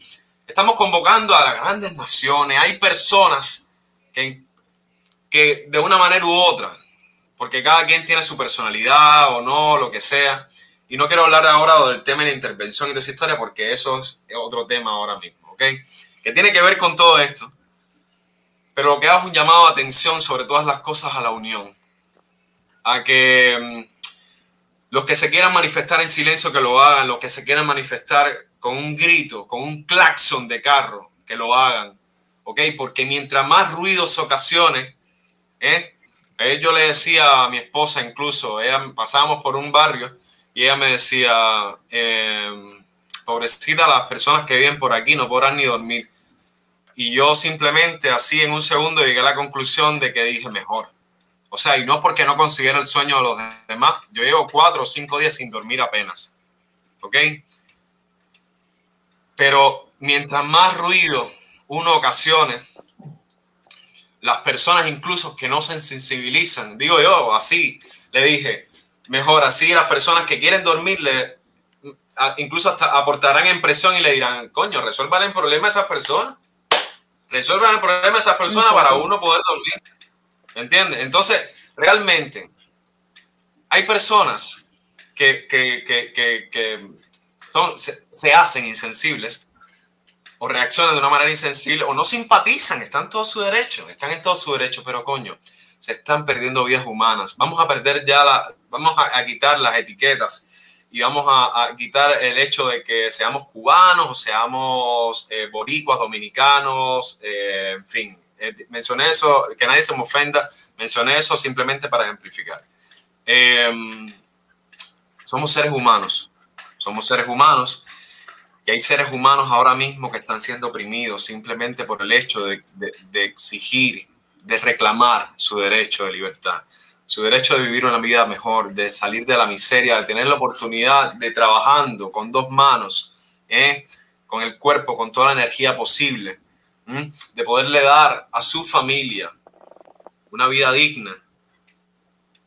estamos convocando a las grandes naciones. Hay personas que, que de una manera u otra, porque cada quien tiene su personalidad o no, lo que sea, y no quiero hablar ahora del tema de la intervención y de esa historia porque eso es otro tema ahora mismo, ¿ok? Que tiene que ver con todo esto. Pero lo que hago es un llamado de atención sobre todas las cosas a la unión. A que mm, los que se quieran manifestar en silencio, que lo hagan. Los que se quieran manifestar con un grito, con un claxon de carro, que lo hagan. ¿Ok? Porque mientras más ruidos ocasione, ¿eh? yo le decía a mi esposa incluso, ella, pasábamos por un barrio y ella me decía, eh, pobrecita las personas que viven por aquí no podrán ni dormir. Y yo simplemente así en un segundo llegué a la conclusión de que dije mejor o sea, y no porque no consiguiera el sueño de los demás. Yo llevo cuatro o cinco días sin dormir apenas. ¿Ok? Pero mientras más ruido uno ocasione, las personas incluso que no se sensibilizan, digo yo así, le dije, mejor así las personas que quieren dormir, le, incluso hasta aportarán en presión y le dirán, coño, resuelvan el problema a esas personas. Resuelvan el problema a esas personas para uno poder dormir. ¿Entiendes? Entonces, realmente, hay personas que, son, se, hacen insensibles o reaccionan de una manera insensible o no simpatizan, están en todo su derecho, están en todo su derecho, pero coño, se están perdiendo vidas humanas. Vamos a perder ya la, vamos a, quitar las etiquetas y vamos a, quitar el hecho de que seamos cubanos o seamos eh, boricuas, dominicanos, eh, en fin, eh, mencioné eso, que nadie se me ofenda, mencioné eso simplemente para ejemplificar. Em, somos seres humanos, somos seres humanos y hay seres humanos ahora mismo que están siendo oprimidos simplemente por el hecho de, exigir, de reclamar su derecho de libertad, su derecho de vivir una vida mejor, de salir de la miseria, de tener la oportunidad de trabajando con dos manos, ¿eh? con el cuerpo, con toda la energía posible, de poderle dar a su familia una vida digna,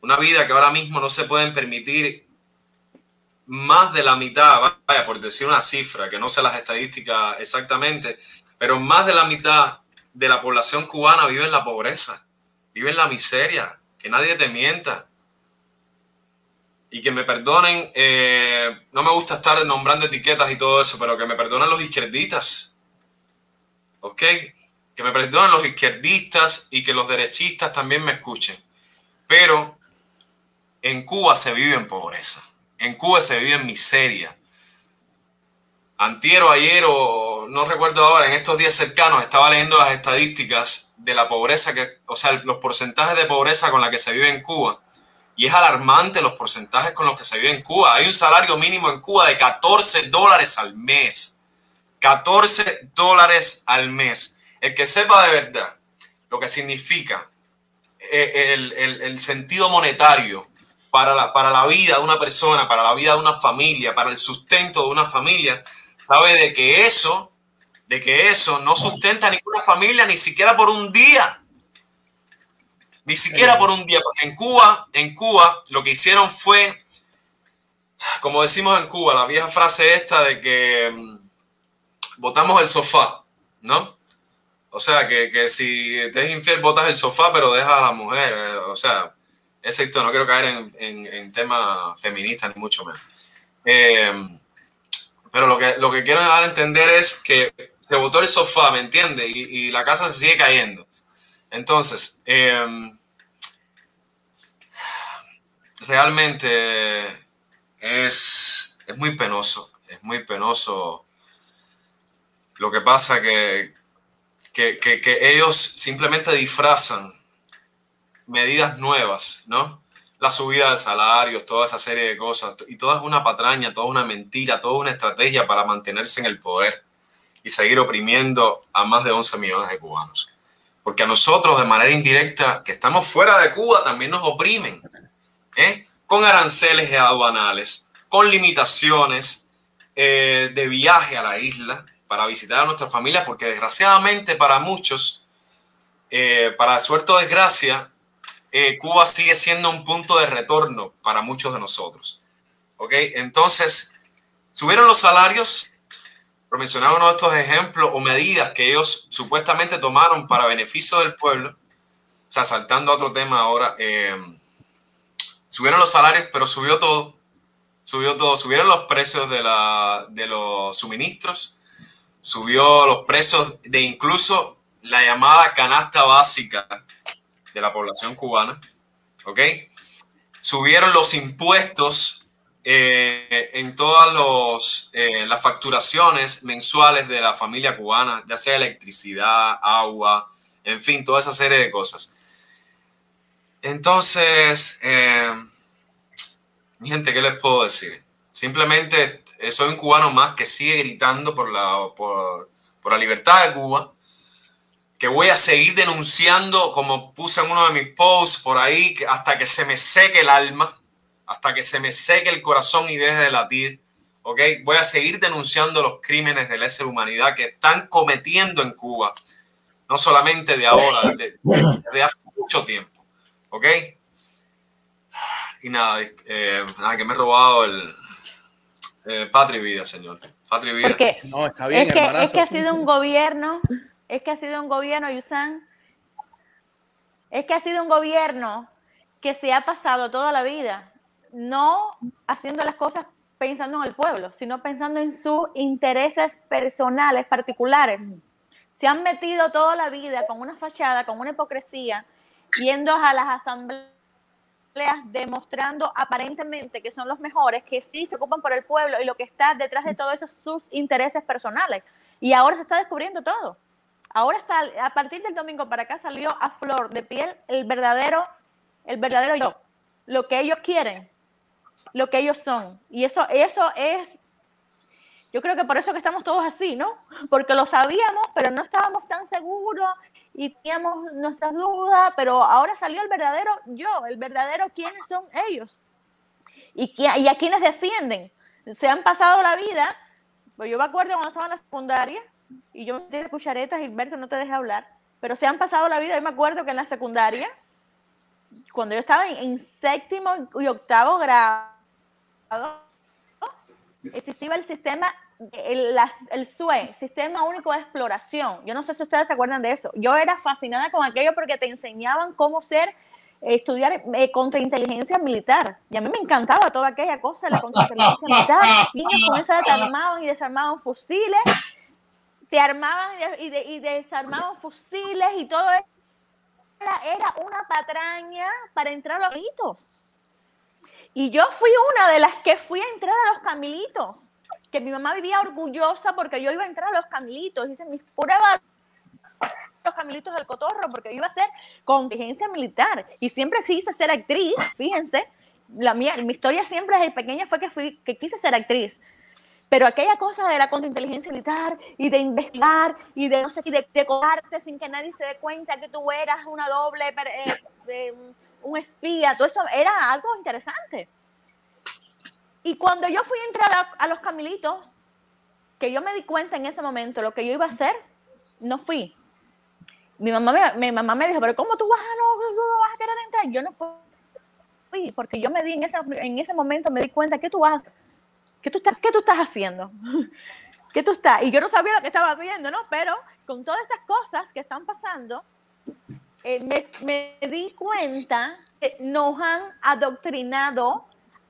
una vida que ahora mismo no se pueden permitir más de la mitad, vaya, por decir una cifra, que no sé las estadísticas exactamente, pero más de la mitad de la población cubana vive en la pobreza, vive en la miseria, que nadie te mienta. Y que me perdonen, eh, no me gusta estar nombrando etiquetas y todo eso, pero que me perdonen los izquierdistas, ¿ok? Que me perdonen los izquierdistas y que los derechistas también me escuchen. Pero en Cuba se vive en pobreza, en Cuba se vive en miseria. antiero, ayer o no recuerdo ahora, en estos días cercanos estaba leyendo las estadísticas de la pobreza, que, o sea, los porcentajes de pobreza con la que se vive en Cuba. Y es alarmante los porcentajes con los que se vive en Cuba. Hay un salario mínimo en Cuba de 14 dólares al mes. 14 dólares al mes. El que sepa de verdad lo que significa eh, el, el, sentido monetario para la, para la vida de una persona, para la vida de una familia, para el sustento de una familia, sabe de que eso, de que eso no sustenta a ninguna familia ni siquiera por un día. Ni siquiera por un día, porque en Cuba, en Cuba, lo que hicieron fue, como decimos en Cuba, la vieja frase esta de que botamos el sofá, ¿no? O sea, que, que si te es infiel, botas el sofá, pero dejas a la mujer. Eh, o sea, ese no quiero caer en, en, en temas feministas, ni mucho menos. Eh, pero lo que, lo que quiero dar a entender es que se botó el sofá, ¿me entiendes? Y, y, la casa se sigue cayendo. Entonces, eh, realmente es, es muy penoso, es muy penoso lo que pasa que, que, que, que ellos simplemente disfrazan medidas nuevas, ¿no? la subida de salarios, toda esa serie de cosas, y toda es una patraña, toda una mentira, toda una estrategia para mantenerse en el poder y seguir oprimiendo a más de 11 millones de cubanos. Porque a nosotros, de manera indirecta, que estamos fuera de Cuba, también nos oprimen, ¿eh? con aranceles aduanales, con limitaciones eh, de viaje a la isla para visitar a nuestra familia, porque desgraciadamente para muchos, eh, para suerte o desgracia, eh, Cuba sigue siendo un punto de retorno para muchos de nosotros. ¿Ok? Entonces, subieron los salarios, por mencionar uno de estos ejemplos o medidas que ellos supuestamente tomaron para beneficio del pueblo. O sea, saltando a otro tema ahora, eh, subieron los salarios, pero subió todo. Subió todo. Subieron los precios de, la, de los suministros, subió los precios de incluso la llamada canasta básica de la población cubana, ¿ok? Subieron los impuestos eh, en todas eh, las facturaciones mensuales de la familia cubana, ya sea electricidad, agua, en fin, toda esa serie de cosas. Entonces, eh, gente, ¿qué les puedo decir? Simplemente soy un cubano más que sigue gritando por la, por, por la libertad de Cuba, que voy a seguir denunciando, como puse en uno de mis posts por ahí, hasta que se me seque el alma, hasta que se me seque el corazón y deje de latir. ¿ok? Voy a seguir denunciando los crímenes de lesa humanidad que están cometiendo en Cuba, no solamente de ahora, de, de hace mucho tiempo. ¿Ok? Y nada, eh, nada que me he robado el eh, Patria y Vida, señor. Patria y Vida. Porque no, está bien, es que, es que ha sido un gobierno es que ha sido un gobierno, Yusan, es que ha sido un gobierno que se ha pasado toda la vida no haciendo las cosas pensando en el pueblo, sino pensando en sus intereses personales, particulares. Se han metido toda la vida con una fachada, con una hipocresía, yendo a las asambleas demostrando aparentemente que son los mejores, que sí se ocupan por el pueblo y lo que está detrás de todo eso sus intereses personales. Y ahora se está descubriendo todo. Ahora está, a partir del domingo para acá salió a flor de piel el verdadero, el verdadero yo, lo que ellos quieren, lo que ellos son. Y eso, eso es, yo creo que por eso que estamos todos así, ¿no? Porque lo sabíamos, pero no estábamos tan seguros y teníamos nuestras dudas, pero ahora salió el verdadero yo, el verdadero quiénes son ellos y, y a quienes defienden. Se han pasado la vida, pues yo me acuerdo cuando estaba en la secundaria, y yo me metí cucharetas, Gilberto, no te deje hablar, pero se han pasado la vida. Yo me acuerdo que en la secundaria, cuando yo estaba en, séptimo y octavo grado, existía el sistema, el, SUE, Sistema Único de Exploración. Yo no sé si ustedes se acuerdan de eso. Yo era fascinada con aquello porque te enseñaban cómo ser estudiar eh, contrainteligencia militar. Y a mí me encantaba toda aquella cosa, la contrainteligencia militar. Niños con esa armaban y desarmaban fusiles te armaban y desarmaban fusiles y todo eso. Era, era, una patraña para entrar a los camilitos. Y yo fui una de las que fui a entrar a los camilitos, que mi mamá vivía orgullosa porque yo iba a entrar a los camilitos, hice mis pruebas los camilitos del cotorro porque iba a ser contingencia militar y siempre quise ser actriz, fíjense, la mía, mi historia siempre desde pequeña fue que, fui, que quise ser actriz. Pero aquella cosa de la contrainteligencia militar y de investigar y de no sé, y de, de sin que nadie se dé cuenta que tú eras una doble, eh, un espía, todo eso era algo interesante. Y cuando yo fui a entrar a, los camilitos, que yo me di cuenta en ese momento lo que yo iba a hacer, no fui. Mi mamá me, mi mamá me dijo, pero ¿cómo tú vas a, no, vas a querer entrar? Yo no fui, porque yo me di en ese, en ese momento, me di cuenta que tú vas, que tú estás, ¿qué tú estás haciendo? [LAUGHS] ¿Qué tú estás? Y yo no sabía lo que estaba haciendo, ¿no? Pero con todas estas cosas que están pasando, eh, me, me, di cuenta que nos han adoctrinado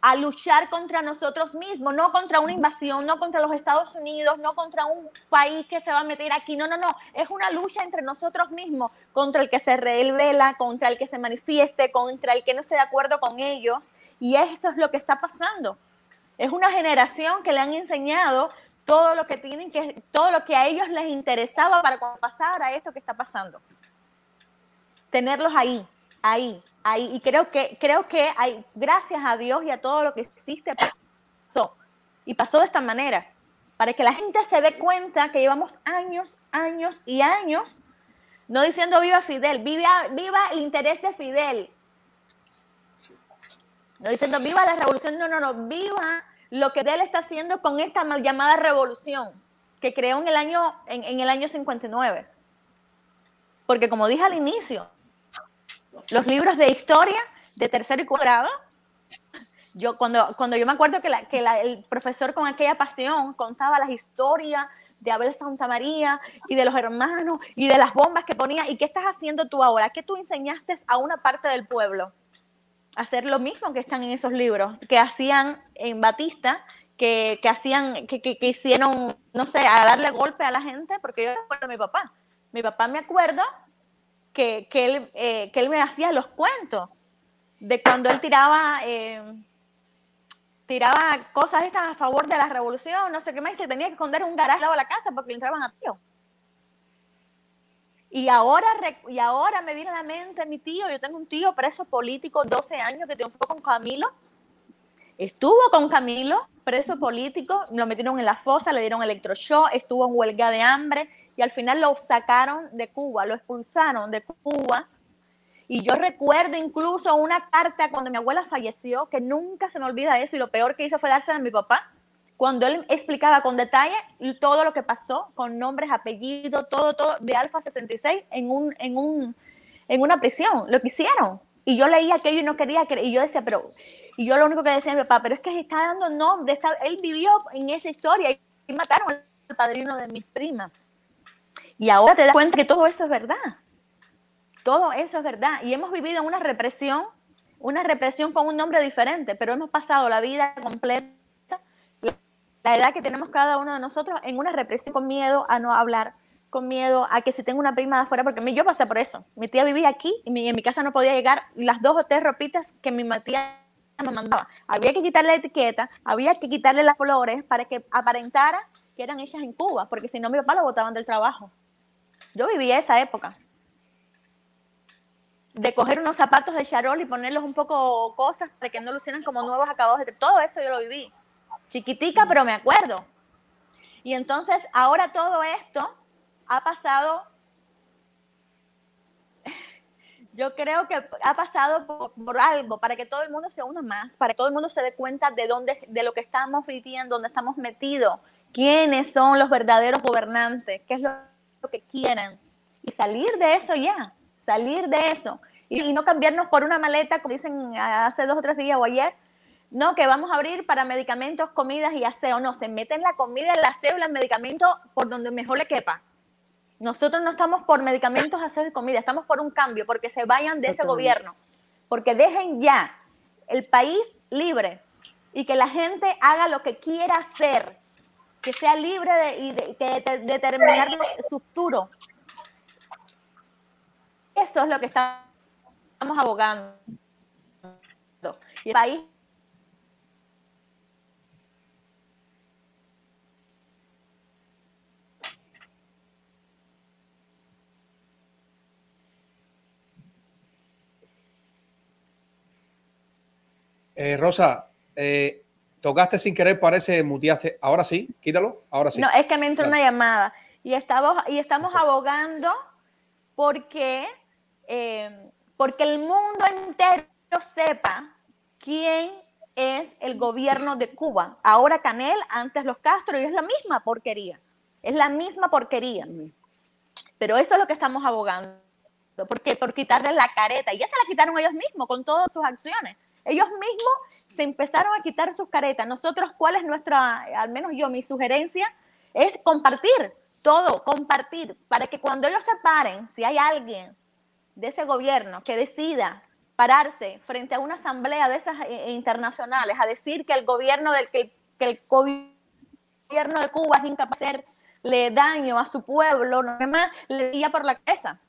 a luchar contra nosotros mismos, no contra una invasión, no contra los Estados Unidos, no contra un país que se va a meter aquí, no, no, no, es una lucha entre nosotros mismos, contra el que se revela, contra el que se manifieste, contra el que no esté de acuerdo con ellos, y eso es lo que está pasando. Es una generación que le han enseñado todo lo que tienen que, todo lo que a ellos les interesaba para pasar a esto que está pasando. Tenerlos ahí, ahí, ahí. Y creo que, creo que hay, gracias a Dios y a todo lo que existe, pasó. Y pasó de esta manera. Para que la gente se dé cuenta que llevamos años, años y años, no diciendo viva Fidel, viva, viva el interés de Fidel. No diciendo viva la revolución, no, no, no, viva lo que él está haciendo con esta mal llamada revolución que creó en el año, en, en el año 59. Porque como dije al inicio, los libros de historia de tercero y cuarto grado. Yo cuando, cuando yo me acuerdo que, la, que el profesor con aquella pasión contaba las historias de Abel Santa María y de los hermanos y de las bombas que ponía. ¿Y qué estás haciendo tú ahora? ¿Qué tú enseñaste a una parte del pueblo? Hacer lo mismo que están en esos libros, que hacían en Batista, que, que hacían, que, que, hicieron, no sé, a darle golpe a la gente, porque yo recuerdo a mi papá. Mi papá me acuerdo que, que, él, eh, que él me hacía los cuentos de cuando él tiraba, eh, tiraba cosas estas a favor de la revolución, no sé qué más, que tenía que esconder un garaje al lado de la casa porque le entraban a tío. Y ahora, y ahora me viene a la mente mi tío, yo tengo un tío preso político, 12 años, que triunfó con Camilo. Estuvo con Camilo, preso político, lo metieron en la fosa, le dieron electroshock, estuvo en huelga de hambre, y al final lo sacaron de Cuba, lo expulsaron de Cuba. Y yo recuerdo incluso una carta cuando mi abuela falleció, que nunca se me olvida eso, y lo peor que hice fue dársela a mi papá, cuando él explicaba con detalle todo lo que pasó, con nombres, apellidos, todo, todo, de Alfa 66 en, un, en, un, en una prisión, lo que hicieron. Y yo leía aquello y no quería creer, y yo decía, pero, y yo lo único que decía a mi papá, pero es que está dando nombre, está, él vivió en esa historia y mataron al padrino de mis primas. Y ahora te das cuenta que todo eso es verdad. Todo eso es verdad. Y hemos vivido una represión, una represión con un nombre diferente, pero hemos pasado la vida completa, la edad que tenemos cada uno de nosotros, en una represión con miedo a no hablar, con miedo a que si tengo una prima de afuera, porque yo pasé por eso. Mi tía vivía aquí y en mi casa no podía llegar las dos o tres ropitas que mi tía me mandaba. Había que quitarle la etiqueta, había que quitarle las flores para que aparentara que eran hechas en Cuba, porque si no mi papá lo botaban del trabajo. Yo viví esa época. De coger unos zapatos de charol y ponerlos un poco cosas para que no lucieran como nuevos acabados. De todo eso yo lo viví. Chiquitica, pero me acuerdo. Y entonces ahora todo esto ha pasado, [LAUGHS] yo creo que ha pasado por, algo, para que todo el mundo se una más, para que todo el mundo se dé cuenta de dónde, de lo que estamos viviendo, dónde estamos metidos, quiénes son los verdaderos gobernantes, qué es lo que quieran. Y salir de eso ya, salir de eso. Y, no cambiarnos por una maleta, como dicen hace dos o tres días o ayer, no, que vamos a abrir para medicamentos, comidas y aseo, no, se meten la comida, el aseo y los medicamentos por donde mejor le quepa. Nosotros no estamos por medicamentos, aseo y comida, estamos por un cambio, porque se vayan de ese gobierno, porque dejen ya el país libre y que la gente haga lo que quiera hacer que sea libre de, de, de, de determinar su futuro. Eso es lo que estamos abogando. Y el país Eh, Rosa, eh, tocaste sin querer, parece, muteaste. Ahora sí, quítalo, ahora sí. No, es que me entró una llamada y estamos, y estamos abogando porque, eh, porque el mundo entero sepa quién es el gobierno de Cuba. Ahora Canel, antes los Castro, y es la misma porquería. Es la misma porquería. Pero eso es lo que estamos abogando. Porque por quitarle la careta, y ya se la quitaron ellos mismos con todas sus acciones. Ellos mismos se empezaron a quitar sus caretas. Nosotros, ¿cuál es nuestra, al menos yo, mi sugerencia? Es compartir todo, compartir, para que cuando ellos se paren, si hay alguien de ese gobierno que decida pararse frente a una asamblea de esas eh, internacionales a decir que el gobierno del que, el gobierno de Cuba es incapaz de hacerle daño a su pueblo, no más le diga por la cabeza.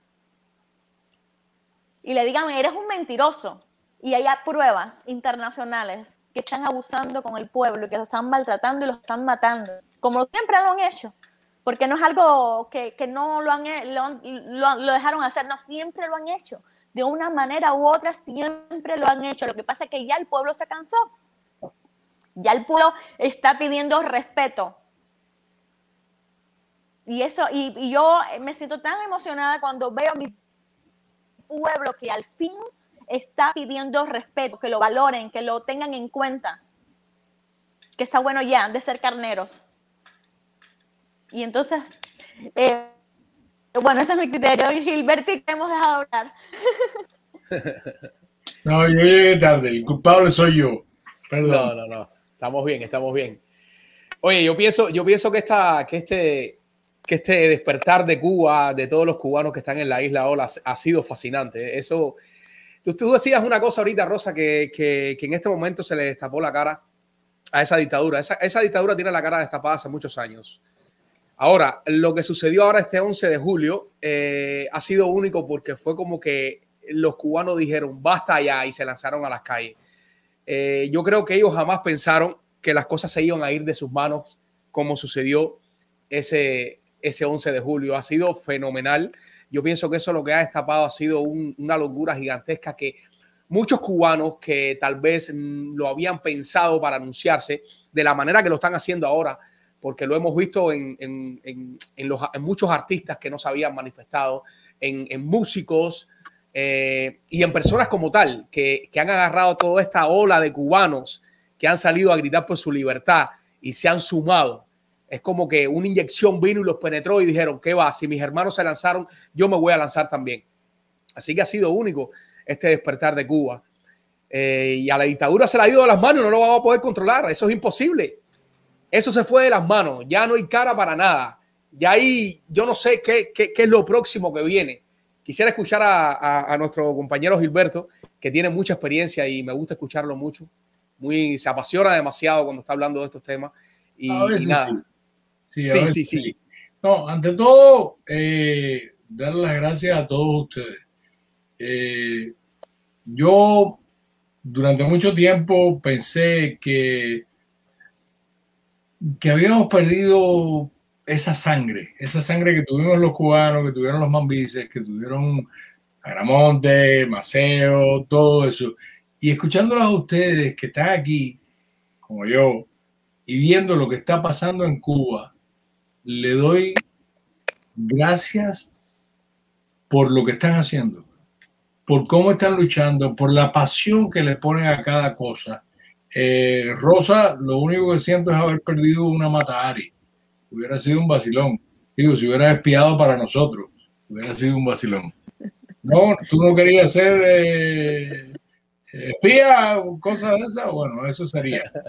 Y le digan, eres un mentiroso. Y haya pruebas internacionales que están abusando con el pueblo y que lo están maltratando y lo están matando, como siempre lo han hecho porque no es algo que, no lo, han, lo, lo, dejaron hacer, no, siempre lo han hecho. De una manera u otra siempre lo han hecho. Lo que pasa es que ya el pueblo se cansó. Ya el pueblo está pidiendo respeto. Y eso, y, yo me siento tan emocionada cuando veo a mi pueblo que al fin está pidiendo respeto, que lo valoren, que lo tengan en cuenta. Que está bueno ya de ser carneros. Y entonces, eh, bueno, ese es mi criterio. Gilberti, te hemos dejado hablar. [LAUGHS] No, yo llegué tarde. El culpable soy yo. Perdón. No, no, no. Estamos bien, estamos bien. Oye, yo pienso, yo pienso que, esta, que, este, que este despertar de Cuba, de todos los cubanos que están en la isla Ola, ha sido fascinante. Eso, tú, decías una cosa ahorita, Rosa, que, que, en este momento se le destapó la cara a esa dictadura. Esa, esa dictadura tiene la cara destapada hace muchos años. Ahora, lo que sucedió ahora este 11 de julio eh, ha sido único porque fue como que los cubanos dijeron basta ya y se lanzaron a las calles. Eh, yo creo que ellos jamás pensaron que las cosas se iban a ir de sus manos como sucedió ese, ese 11 de julio. Ha sido fenomenal. Yo pienso que eso lo que ha destapado ha sido una locura gigantesca que muchos cubanos que tal vez lo habían pensado para anunciarse de la manera que lo están haciendo ahora, porque lo hemos visto en, los, muchos artistas que no se habían manifestado, en, músicos eh, y en personas como tal, que, han agarrado toda esta ola de cubanos que han salido a gritar por su libertad y se han sumado. Es como que una inyección vino y los penetró y dijeron, ¿qué va? Si mis hermanos se lanzaron, yo me voy a lanzar también. Así que ha sido único este despertar de Cuba. Eh, y a la dictadura se la ha ido de las manos, no lo vamos a poder controlar, eso es imposible. Eso se fue de las manos, ya no hay cara para nada. Ya ahí yo no sé qué, qué, es lo próximo que viene. Quisiera escuchar a, nuestro compañero Gilberto, que tiene mucha experiencia y me gusta escucharlo mucho. Muy, se apasiona demasiado cuando está hablando de estos temas. Y, Sí, sí, sí, No, ante todo, eh, dar las gracias a todos ustedes. Eh, yo durante mucho tiempo pensé que que habíamos perdido esa sangre, esa sangre que tuvimos los cubanos, que tuvieron los mambises, que tuvieron Agramonte, Maceo, todo eso. Y escuchándolos a ustedes que están aquí, como yo, y viendo lo que está pasando en Cuba, le doy gracias por lo que están haciendo, por cómo están luchando, por la pasión que le ponen a cada cosa eh, Rosa, lo único que siento es haber perdido una Matahari. Hubiera sido un vacilón. Digo, si hubiera espiado para nosotros, hubiera sido un vacilón. No, tú no querías ser eh, espía o cosas de esas. Bueno, eso sería. [LAUGHS]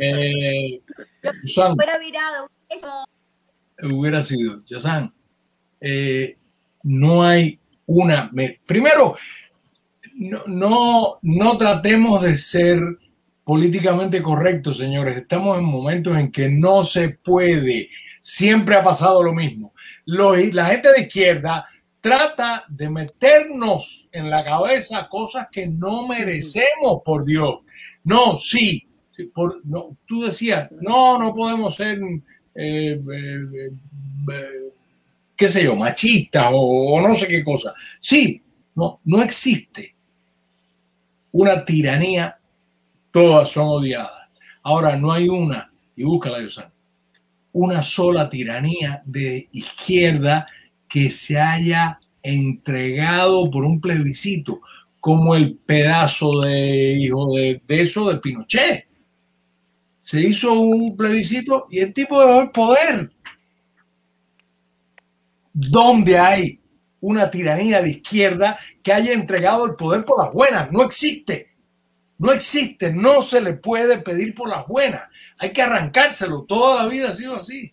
Eh, hubiera virado. Hubiera sido. Yosan, eh, no hay una. Primero, no, no, no tratemos de ser políticamente correcto, señores. Estamos en momentos en que no se puede. Siempre ha pasado lo mismo. la gente de izquierda trata de meternos en la cabeza cosas que no merecemos, por Dios. No, sí. Por, no, tú decías, no, no podemos ser, eh, eh, eh, qué sé yo, machistas o, no sé qué cosa. Sí, no, no existe una tiranía todas son odiadas. Ahora no hay una, y búscala, Yosan, una sola tiranía de izquierda que se haya entregado por un plebiscito, como el pedazo de hijo de eso de Pinochet. Se hizo un plebiscito y el tipo dejó el poder. ¿Dónde hay una tiranía de izquierda que haya entregado el poder por las buenas? No existe. No existe. No se le puede pedir por las buenas. Hay que arrancárselo. Toda la vida ha sido así.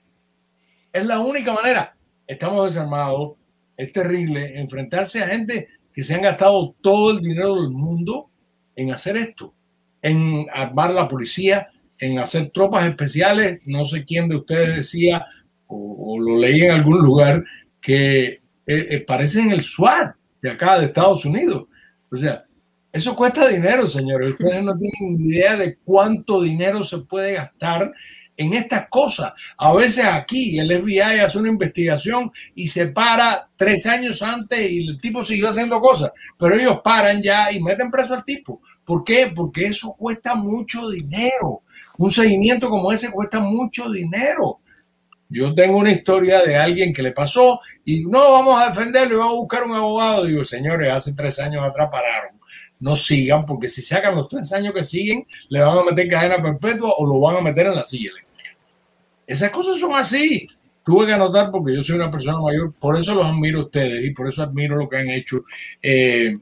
Es la única manera. Estamos desarmados. Es terrible enfrentarse a gente que se han gastado todo el dinero del mundo en hacer esto, en armar la policía, en hacer tropas especiales. No sé quién de ustedes decía o, lo leí en algún lugar que eh, eh, parecen el SWAT de acá de Estados Unidos. O sea, eso cuesta dinero, señores. Ustedes no tienen idea de cuánto dinero se puede gastar en estas cosas. A veces aquí el FBI hace una investigación y se para tres años antes y el tipo siguió haciendo cosas, pero ellos paran ya y meten preso al tipo. ¿Por qué? Porque eso cuesta mucho dinero. Un seguimiento como ese cuesta mucho dinero. Yo tengo una historia de alguien que le pasó y no vamos a defenderlo y vamos a buscar un abogado. Digo, señores, hace tres años atrás. No sigan, porque si sacan los tres años que siguen, le van a meter cadena perpetua o lo van a meter en la silla eléctrica. Esas cosas son así. Tuve que anotar porque yo soy una persona mayor, por eso los admiro a ustedes y por eso admiro lo que han hecho. Eh,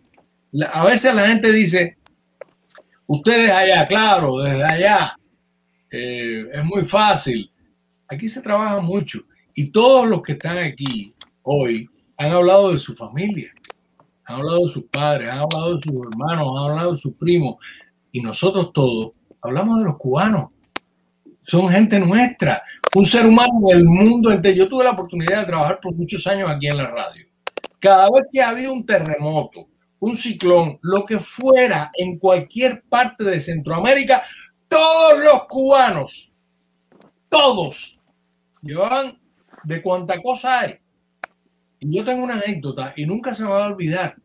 a veces la gente dice, ustedes allá, claro, desde allá, eh, es muy fácil aquí se trabaja mucho y todos los que están aquí hoy han hablado de su familia, han hablado de sus padres, han hablado de sus hermanos, han hablado de sus primos y nosotros todos hablamos de los cubanos. Son gente nuestra, un ser humano del mundo entero. Yo tuve la oportunidad de trabajar por muchos años aquí en la radio. Cada vez que había un terremoto, un ciclón, lo que fuera en cualquier parte de Centroamérica, todos los cubanos, todos llevaban de cuánta cosa hay. Y yo tengo una anécdota y nunca se me va a olvidar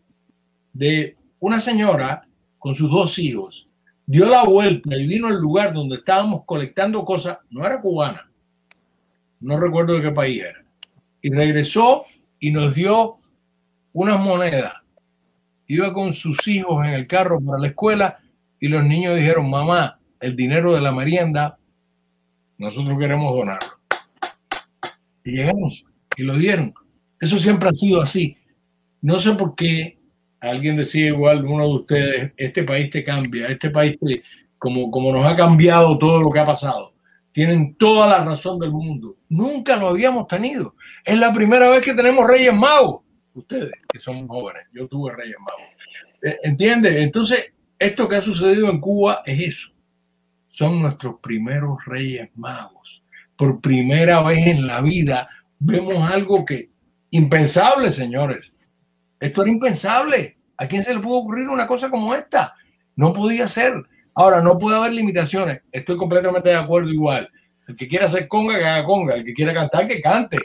de una señora con sus dos hijos. Dio la vuelta y vino al lugar donde estábamos colectando cosas. No era cubana. No recuerdo de qué país era. Y regresó y nos dio unas monedas. Iba con sus hijos en el carro para la escuela y los niños dijeron, mamá, el dinero de la merienda, nosotros queremos donarlo. Y llegamos y lo dieron. Eso siempre ha sido así. No sé por qué alguien decía igual, uno de ustedes, este país te cambia, este país te, como, como nos ha cambiado todo lo que ha pasado. Tienen toda la razón del mundo. Nunca lo habíamos tenido. Es la primera vez que tenemos Reyes Magos. Ustedes, que son jóvenes, yo tuve Reyes Magos. Eh, ¿Entiende? Entonces, esto que ha sucedido en Cuba es eso. Son nuestros primeros Reyes Magos por primera vez en la vida vemos algo que impensable, señores. Esto era impensable. ¿A quién se le pudo ocurrir una cosa como esta? No podía ser. Ahora, no puede haber limitaciones. Estoy completamente de acuerdo igual. El que quiera hacer conga, que haga conga. El que quiera cantar, que cante.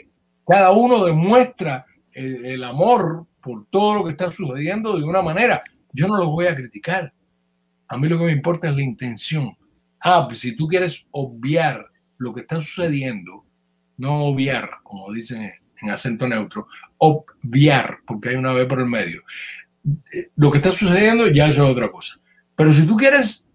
Cada uno demuestra el, el amor por todo lo que está sucediendo de una manera. Yo no lo voy a criticar. A mí lo que me importa es la intención. Ah, pues si tú quieres obviar lo que está sucediendo, no obviar, como dicen en acento neutro, obviar, porque hay una vez por el medio. Lo que está sucediendo ya eso es otra cosa. Pero si tú quieres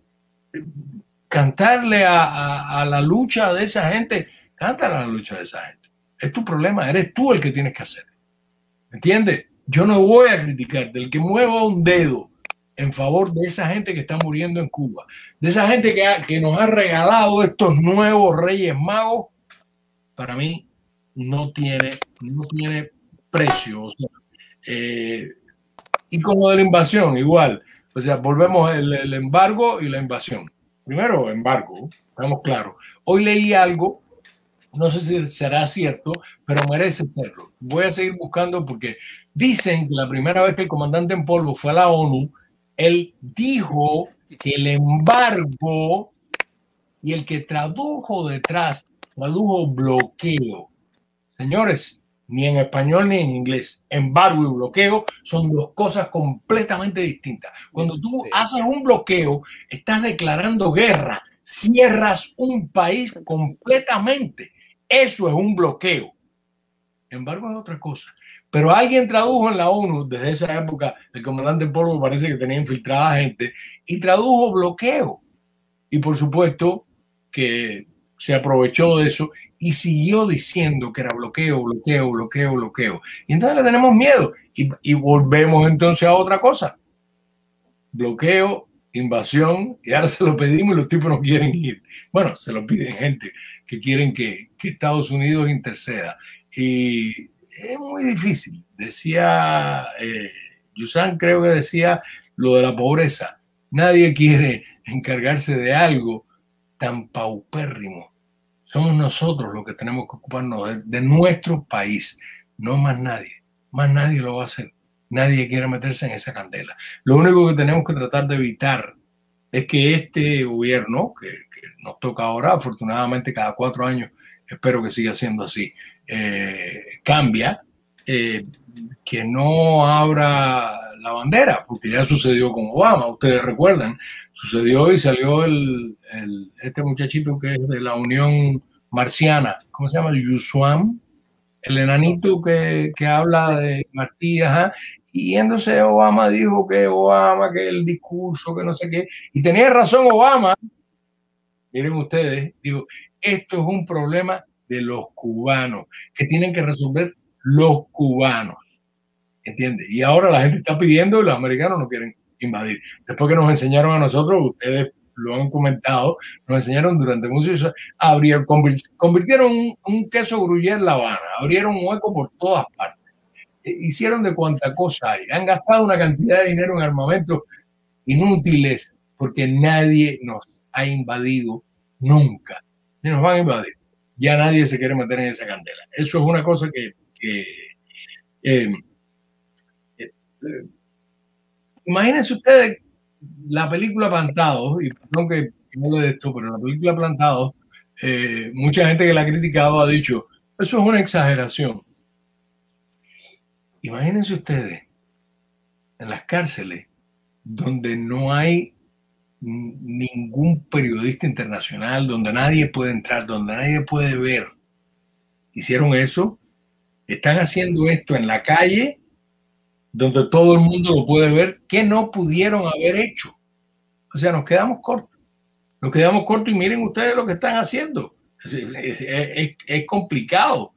cantarle a, la lucha de esa gente, cántale a la lucha de esa gente. Es tu problema, eres tú el que tienes que hacer. ¿Entiendes? Yo no voy a criticar del que mueva un dedo en favor de esa gente que está muriendo en Cuba, de esa gente que, que nos ha regalado estos nuevos reyes magos, para mí no tiene, no tiene precio. Eh, y como de la invasión, igual. O sea, volvemos el, el embargo y la invasión. Primero, embargo, estamos claros. Hoy leí algo, no sé si será cierto, pero merece serlo. Voy a seguir buscando porque dicen que la primera vez que el comandante en polvo fue a la ONU, él dijo que el embargo y el que tradujo detrás, tradujo bloqueo. Señores, ni en español ni en inglés. Embargo y bloqueo son dos cosas completamente distintas. Cuando tú haces un bloqueo, estás declarando guerra, cierras un país completamente. Eso es un bloqueo. Embargo es otra cosa. Pero alguien tradujo en la ONU, desde esa época, el comandante Polvo parece que tenía infiltrada gente, y tradujo bloqueo. Y por supuesto que se aprovechó de eso y siguió diciendo que era bloqueo, bloqueo, bloqueo, bloqueo. Y entonces le tenemos miedo y, y volvemos entonces a otra cosa. Bloqueo, invasión, y ahora se lo pedimos y los tipos no quieren ir. Bueno, se lo piden gente que quieren que, que Estados Unidos interceda. Y es muy difícil. Decía, eh, Yusan creo que decía lo de la pobreza. Nadie quiere encargarse de algo tan paupérrimo. Somos nosotros los que tenemos que ocuparnos de, nuestro país, no más nadie. Más nadie lo va a hacer. Nadie quiere meterse en esa candela. Lo único que tenemos que tratar de evitar es que este gobierno, que, nos toca ahora, afortunadamente cada cuatro años, espero que siga siendo así, eh, cambia, eh, que no abra la bandera, porque ya sucedió con Obama, ustedes recuerdan, sucedió y salió el, este muchachito que es de la Unión Marciana, ¿cómo se llama? Yuswam, el enanito que, que habla de Martí, y entonces Obama dijo que Obama, que el discurso, que no sé qué, y tenía razón Obama, miren ustedes, digo, esto es un problema de los cubanos, que tienen que resolver los cubanos. ¿Entiendes? Y ahora la gente está pidiendo y los americanos no quieren invadir. Después que nos enseñaron a nosotros, ustedes lo han comentado, nos enseñaron durante muchos años, convirtieron un, queso gruyere en La Habana, abrieron un hueco por todas partes, e, hicieron de cuanta cosa hay, han gastado una cantidad de dinero en armamentos inútiles porque nadie nos ha invadido nunca, ni nos van a invadir. Ya nadie se quiere meter en esa candela. Eso es una cosa que, eh, imagínense ustedes la película Plantados, y perdón que, no de esto, pero la película Plantados, eh, mucha gente que la ha criticado ha dicho, eso es una exageración. Imagínense ustedes en las cárceles donde no hay ningún periodista internacional, donde nadie puede entrar, donde nadie puede ver. Hicieron eso, están haciendo esto en la calle donde todo el mundo lo puede ver, que no pudieron haber hecho. O sea, nos quedamos cortos. Nos quedamos cortos y miren ustedes lo que están haciendo. Es, complicado.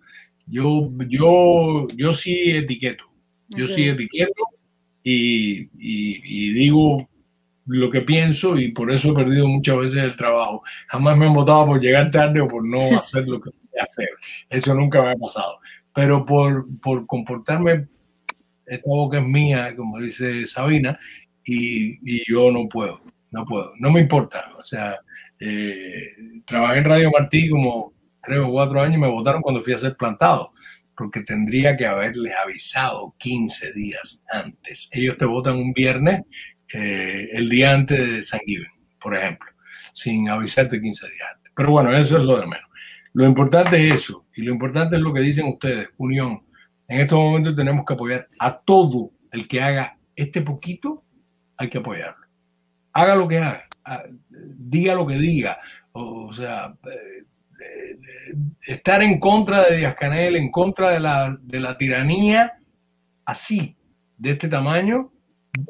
Yo, yo, yo sí etiqueto. Yo sí etiqueto y, y, digo lo que pienso y por eso he perdido muchas veces el trabajo. Jamás me han votado por llegar tarde o por no [LAUGHS] hacer lo que quería hacer. Eso nunca me ha pasado. Pero por, por comportarme esta boca es mía, como dice Sabina, y, yo no puedo, no puedo, no me importa. O sea, eh, trabajé en Radio Martí como tres o cuatro años y me votaron cuando fui a ser plantado, porque tendría que haberles avisado 15 días antes. Ellos te votan un viernes, eh, el día antes de San Given, por ejemplo, sin avisarte 15 días antes. Pero bueno, eso es lo de menos. Lo importante es eso, y lo importante es lo que dicen ustedes, unión en estos momentos tenemos que apoyar a todo el que haga este poquito, hay que apoyarlo. Haga lo que haga, diga lo que diga. O, sea, eh, eh, estar en contra de Díaz Canel, en contra de la, de la tiranía, así, de este tamaño,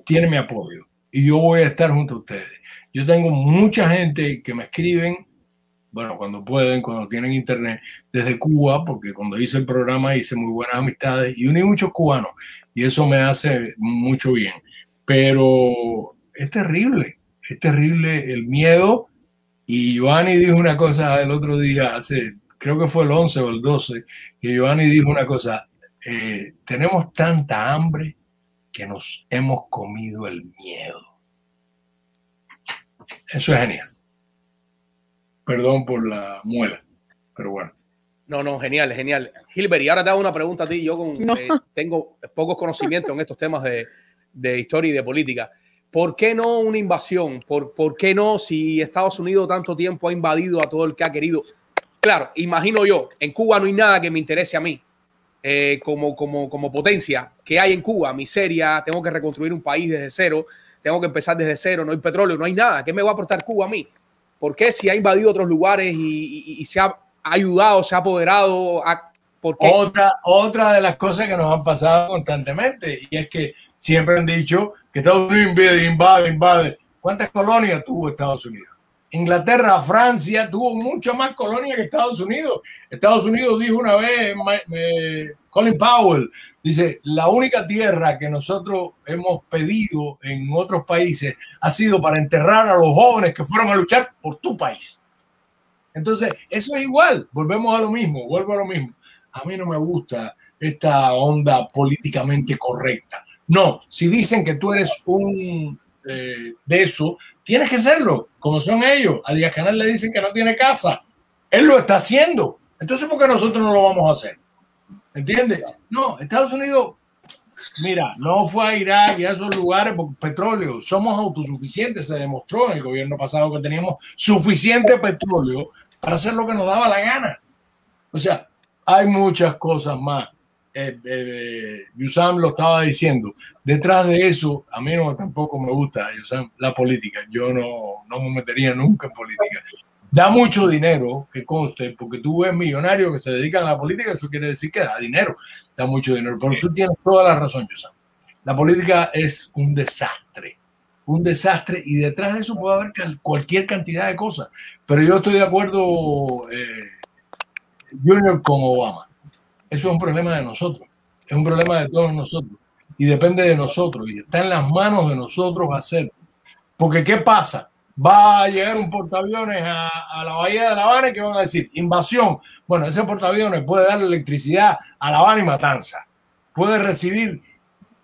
tiene mi apoyo. Y yo voy a estar junto a ustedes. Yo tengo mucha gente que me escriben bueno, cuando pueden, cuando tienen internet, desde Cuba, porque cuando hice el programa hice muy buenas amistades y uní muchos cubanos y eso me hace mucho bien. Pero es terrible, es terrible el miedo. Y Giovanni dijo una cosa el otro día, hace, creo que fue el 11 o el 12, que Giovanni dijo una cosa, eh, tenemos tanta hambre que nos hemos comido el miedo. Eso es genial. Perdón por la muela, pero bueno. No, no, genial, genial. Gilbert, y ahora te hago una pregunta a ti. Yo con, eh, tengo pocos conocimientos en estos temas de, de, historia y de política. ¿Por qué no una invasión? ¿Por, ¿Por qué no si Estados Unidos tanto tiempo ha invadido a todo el que ha querido? Claro, imagino yo, en Cuba no hay nada que me interese a mí. Eh, como, como, como potencia que hay en Cuba, miseria, tengo que reconstruir un país desde cero, tengo que empezar desde cero, no hay petróleo, no hay nada, ¿qué me va a aportar Cuba a mí? ¿Por qué si ha invadido otros lugares y, se ha ayudado, se ha apoderado? Otra, otra de las cosas que nos han pasado constantemente y es que siempre han dicho que Estados Unidos invade, invade, invade. ¿Cuántas colonias tuvo Estados Unidos? Inglaterra, Francia tuvo mucho más colonias que Estados Unidos. Estados Unidos dijo una vez, Colin Powell, dice, la única tierra que nosotros hemos pedido en otros países ha sido para enterrar a los jóvenes que fueron a luchar por tu país. Entonces, eso es igual, volvemos a lo mismo, vuelvo a lo mismo. A mí no me gusta esta onda políticamente correcta. No, si dicen que tú eres un eh, de eso, tienes que serlo, como son ellos. A Díaz Canal le dicen que no tiene casa. Él lo está haciendo. Entonces, ¿por qué nosotros no lo vamos a hacer? ¿Entiendes? No, Estados Unidos, mira, no fue a Irak y a esos lugares por petróleo. Somos autosuficientes. Se demostró en el gobierno pasado que teníamos suficiente petróleo para hacer lo que nos daba la gana. O sea, hay muchas cosas más eh, eh, Yusam lo estaba diciendo. Detrás de eso, a mí no tampoco me gusta Yusam, la política. Yo no, no me metería nunca en política. Da mucho dinero, que conste, porque tú ves millonarios que se dedican a la política, eso quiere decir que da dinero, da mucho dinero. Pero tú tienes toda la razón, Yusam. La política es un desastre, un desastre, y detrás de eso puede haber cualquier cantidad de cosas. Pero yo estoy de acuerdo, eh, Junior, con Obama eso es un problema de nosotros, es un problema de todos nosotros y depende de nosotros y está en las manos de nosotros hacerlo. Porque ¿qué pasa? Va a llegar un portaaviones a, la bahía de La Habana y que van a decir invasión. Bueno, ese portaaviones puede dar electricidad a La Habana y Matanza. Puede recibir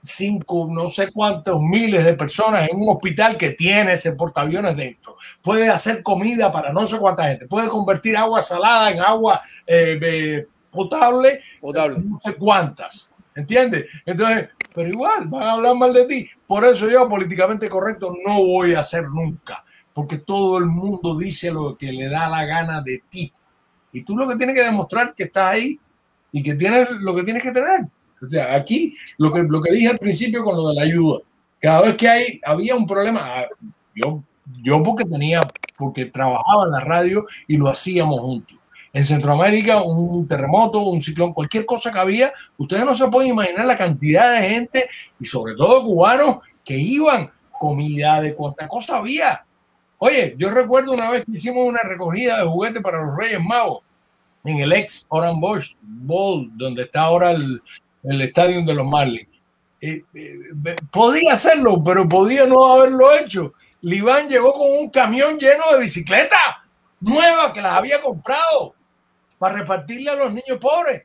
cinco, no sé cuántos miles de personas en un hospital que tiene ese portaaviones dentro. Puede hacer comida para no sé cuánta gente. Puede convertir agua salada en agua eh, potable, potable. no sé cuántas. ¿Entiendes? Entonces, pero igual, van a hablar mal de ti. Por eso yo, políticamente correcto, no voy a hacer nunca. Porque todo el mundo dice lo que le da la gana de ti. Y tú lo que tienes que demostrar que estás ahí y que tienes lo que tienes que tener. O sea, aquí lo que, lo que dije al principio con lo de la ayuda. Cada vez que hay, había un problema, ah, yo, yo porque tenía, porque trabajaba en la radio y lo hacíamos juntos en Centroamérica un terremoto, un ciclón, cualquier cosa que había, ustedes no se pueden imaginar la cantidad de gente y sobre todo cubanos que iban, comida de cuánta cosa había. Oye, yo recuerdo una vez que hicimos una recogida de juguetes para los Reyes Magos en el ex Oran Bosch Bowl, donde está ahora el, estadio de los Marlins. Eh, eh, podía hacerlo, pero podía no haberlo hecho. Libán llegó con un camión lleno de bicicletas nuevas que las había comprado para repartirle a los niños pobres.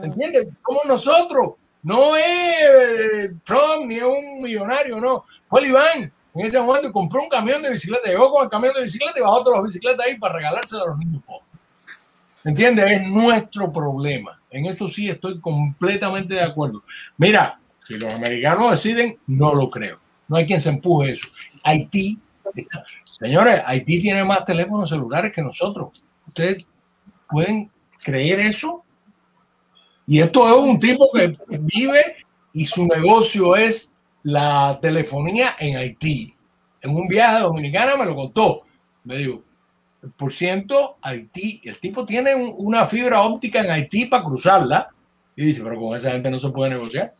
¿Entiendes? Como nosotros. No es eh, Trump ni es un millonario, no. Fue el Iván en ese momento compró un camión de bicicleta. Llegó con el camión de bicicleta y bajó todas las bicicletas ahí para regalárselo a los niños pobres. ¿Entiendes? Es nuestro problema. En eso sí estoy completamente de acuerdo. Mira, si los americanos deciden, no lo creo. No hay quien se empuje eso. Haití, señores, Haití tiene más teléfonos celulares que nosotros. Ustedes pueden creer eso? Y esto es un tipo que vive y su negocio es la telefonía en Haití. En un viaje a Dominicana me lo contó. Me dijo, por ciento, Haití, el tipo tiene una fibra óptica en Haití para cruzarla. Y dice, pero con esa gente no se puede negociar.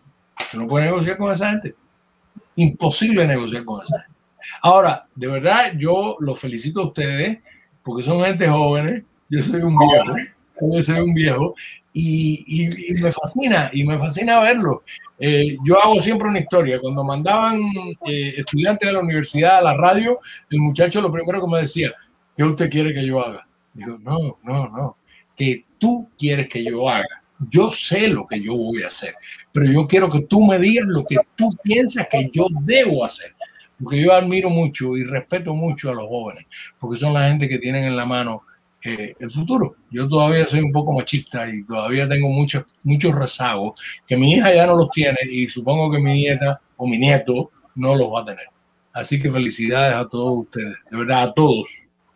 no puede negociar con esa gente. Imposible negociar con esa gente. Ahora, de verdad, yo los felicito a ustedes porque son gente jóvenes yo soy un viejo, yo soy un viejo y, me fascina, y me fascina verlo. Eh, yo hago siempre una historia. Cuando mandaban eh, estudiantes de la universidad a la radio, el muchacho lo primero que me decía, ¿qué usted quiere que yo haga? Digo, no, no, no, que tú quieres que yo haga. Yo sé lo que yo voy a hacer, pero yo quiero que tú me digas lo que tú piensas que yo debo hacer. Porque yo admiro mucho y respeto mucho a los jóvenes, porque son la gente que tienen en la mano el futuro. Yo todavía soy un poco machista y todavía tengo muchos muchos rezagos que mi hija ya no los tiene y supongo que mi nieta o mi nieto no los va a tener. Así que felicidades a todos ustedes, de verdad a todos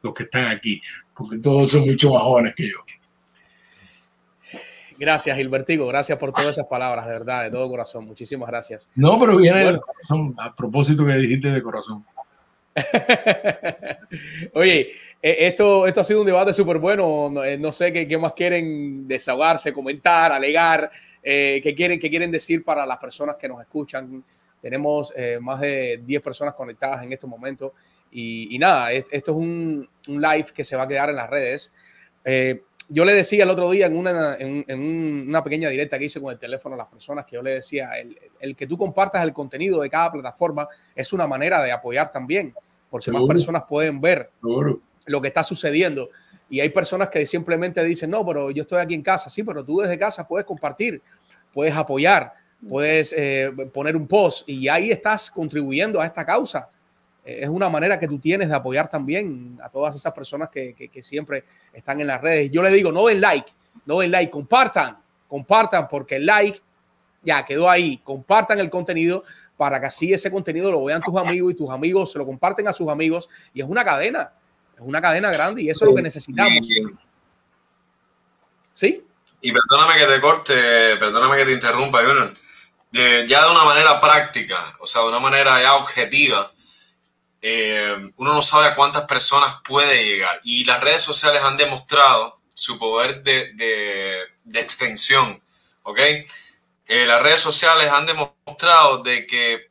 los que están aquí, porque todos son mucho más jóvenes que yo. Gracias, Gilbertigo. Gracias por todas esas palabras, de verdad, de todo corazón. Muchísimas gracias. No, pero viene corazón, a propósito que dijiste de corazón. [LAUGHS] Oye, eh, esto, esto ha sido un debate súper bueno. No, eh, sé qué, más quieren desahogarse, comentar, alegar, eh, qué, quieren, qué quieren decir para las personas que nos escuchan. Tenemos más de 10 personas conectadas en este momento. Y, nada, esto es un, un, live que se va a quedar en las redes yo le decía el otro día en una, en, una, pequeña directa que hice con el teléfono a las personas que yo le decía, el, que tú compartas el contenido de cada plataforma es una manera de apoyar también, porque más personas pueden ver lo que está sucediendo. Y hay personas que simplemente dicen, no, pero yo estoy aquí en casa, sí, pero tú desde casa puedes compartir, puedes apoyar, puedes eh, poner un post y ahí estás contribuyendo a esta causa es una manera que tú tienes de apoyar también a todas esas personas que, siempre están en las redes. Yo le digo, no den like, no den like, compartan, compartan, porque el like ya quedó ahí, compartan el contenido para que así ese contenido lo vean tus amigos y tus amigos se lo comparten a sus amigos y es una cadena, es una cadena grande y eso es lo que necesitamos. ¿Sí? Y perdóname que te corte, perdóname que te interrumpa, Junior. ya de una manera práctica, o sea, de una manera ya objetiva, eh, uno no sabe a cuántas personas puede llegar. Y las redes sociales han demostrado su poder de, extensión, ¿ok? Eh, las redes sociales han demostrado de que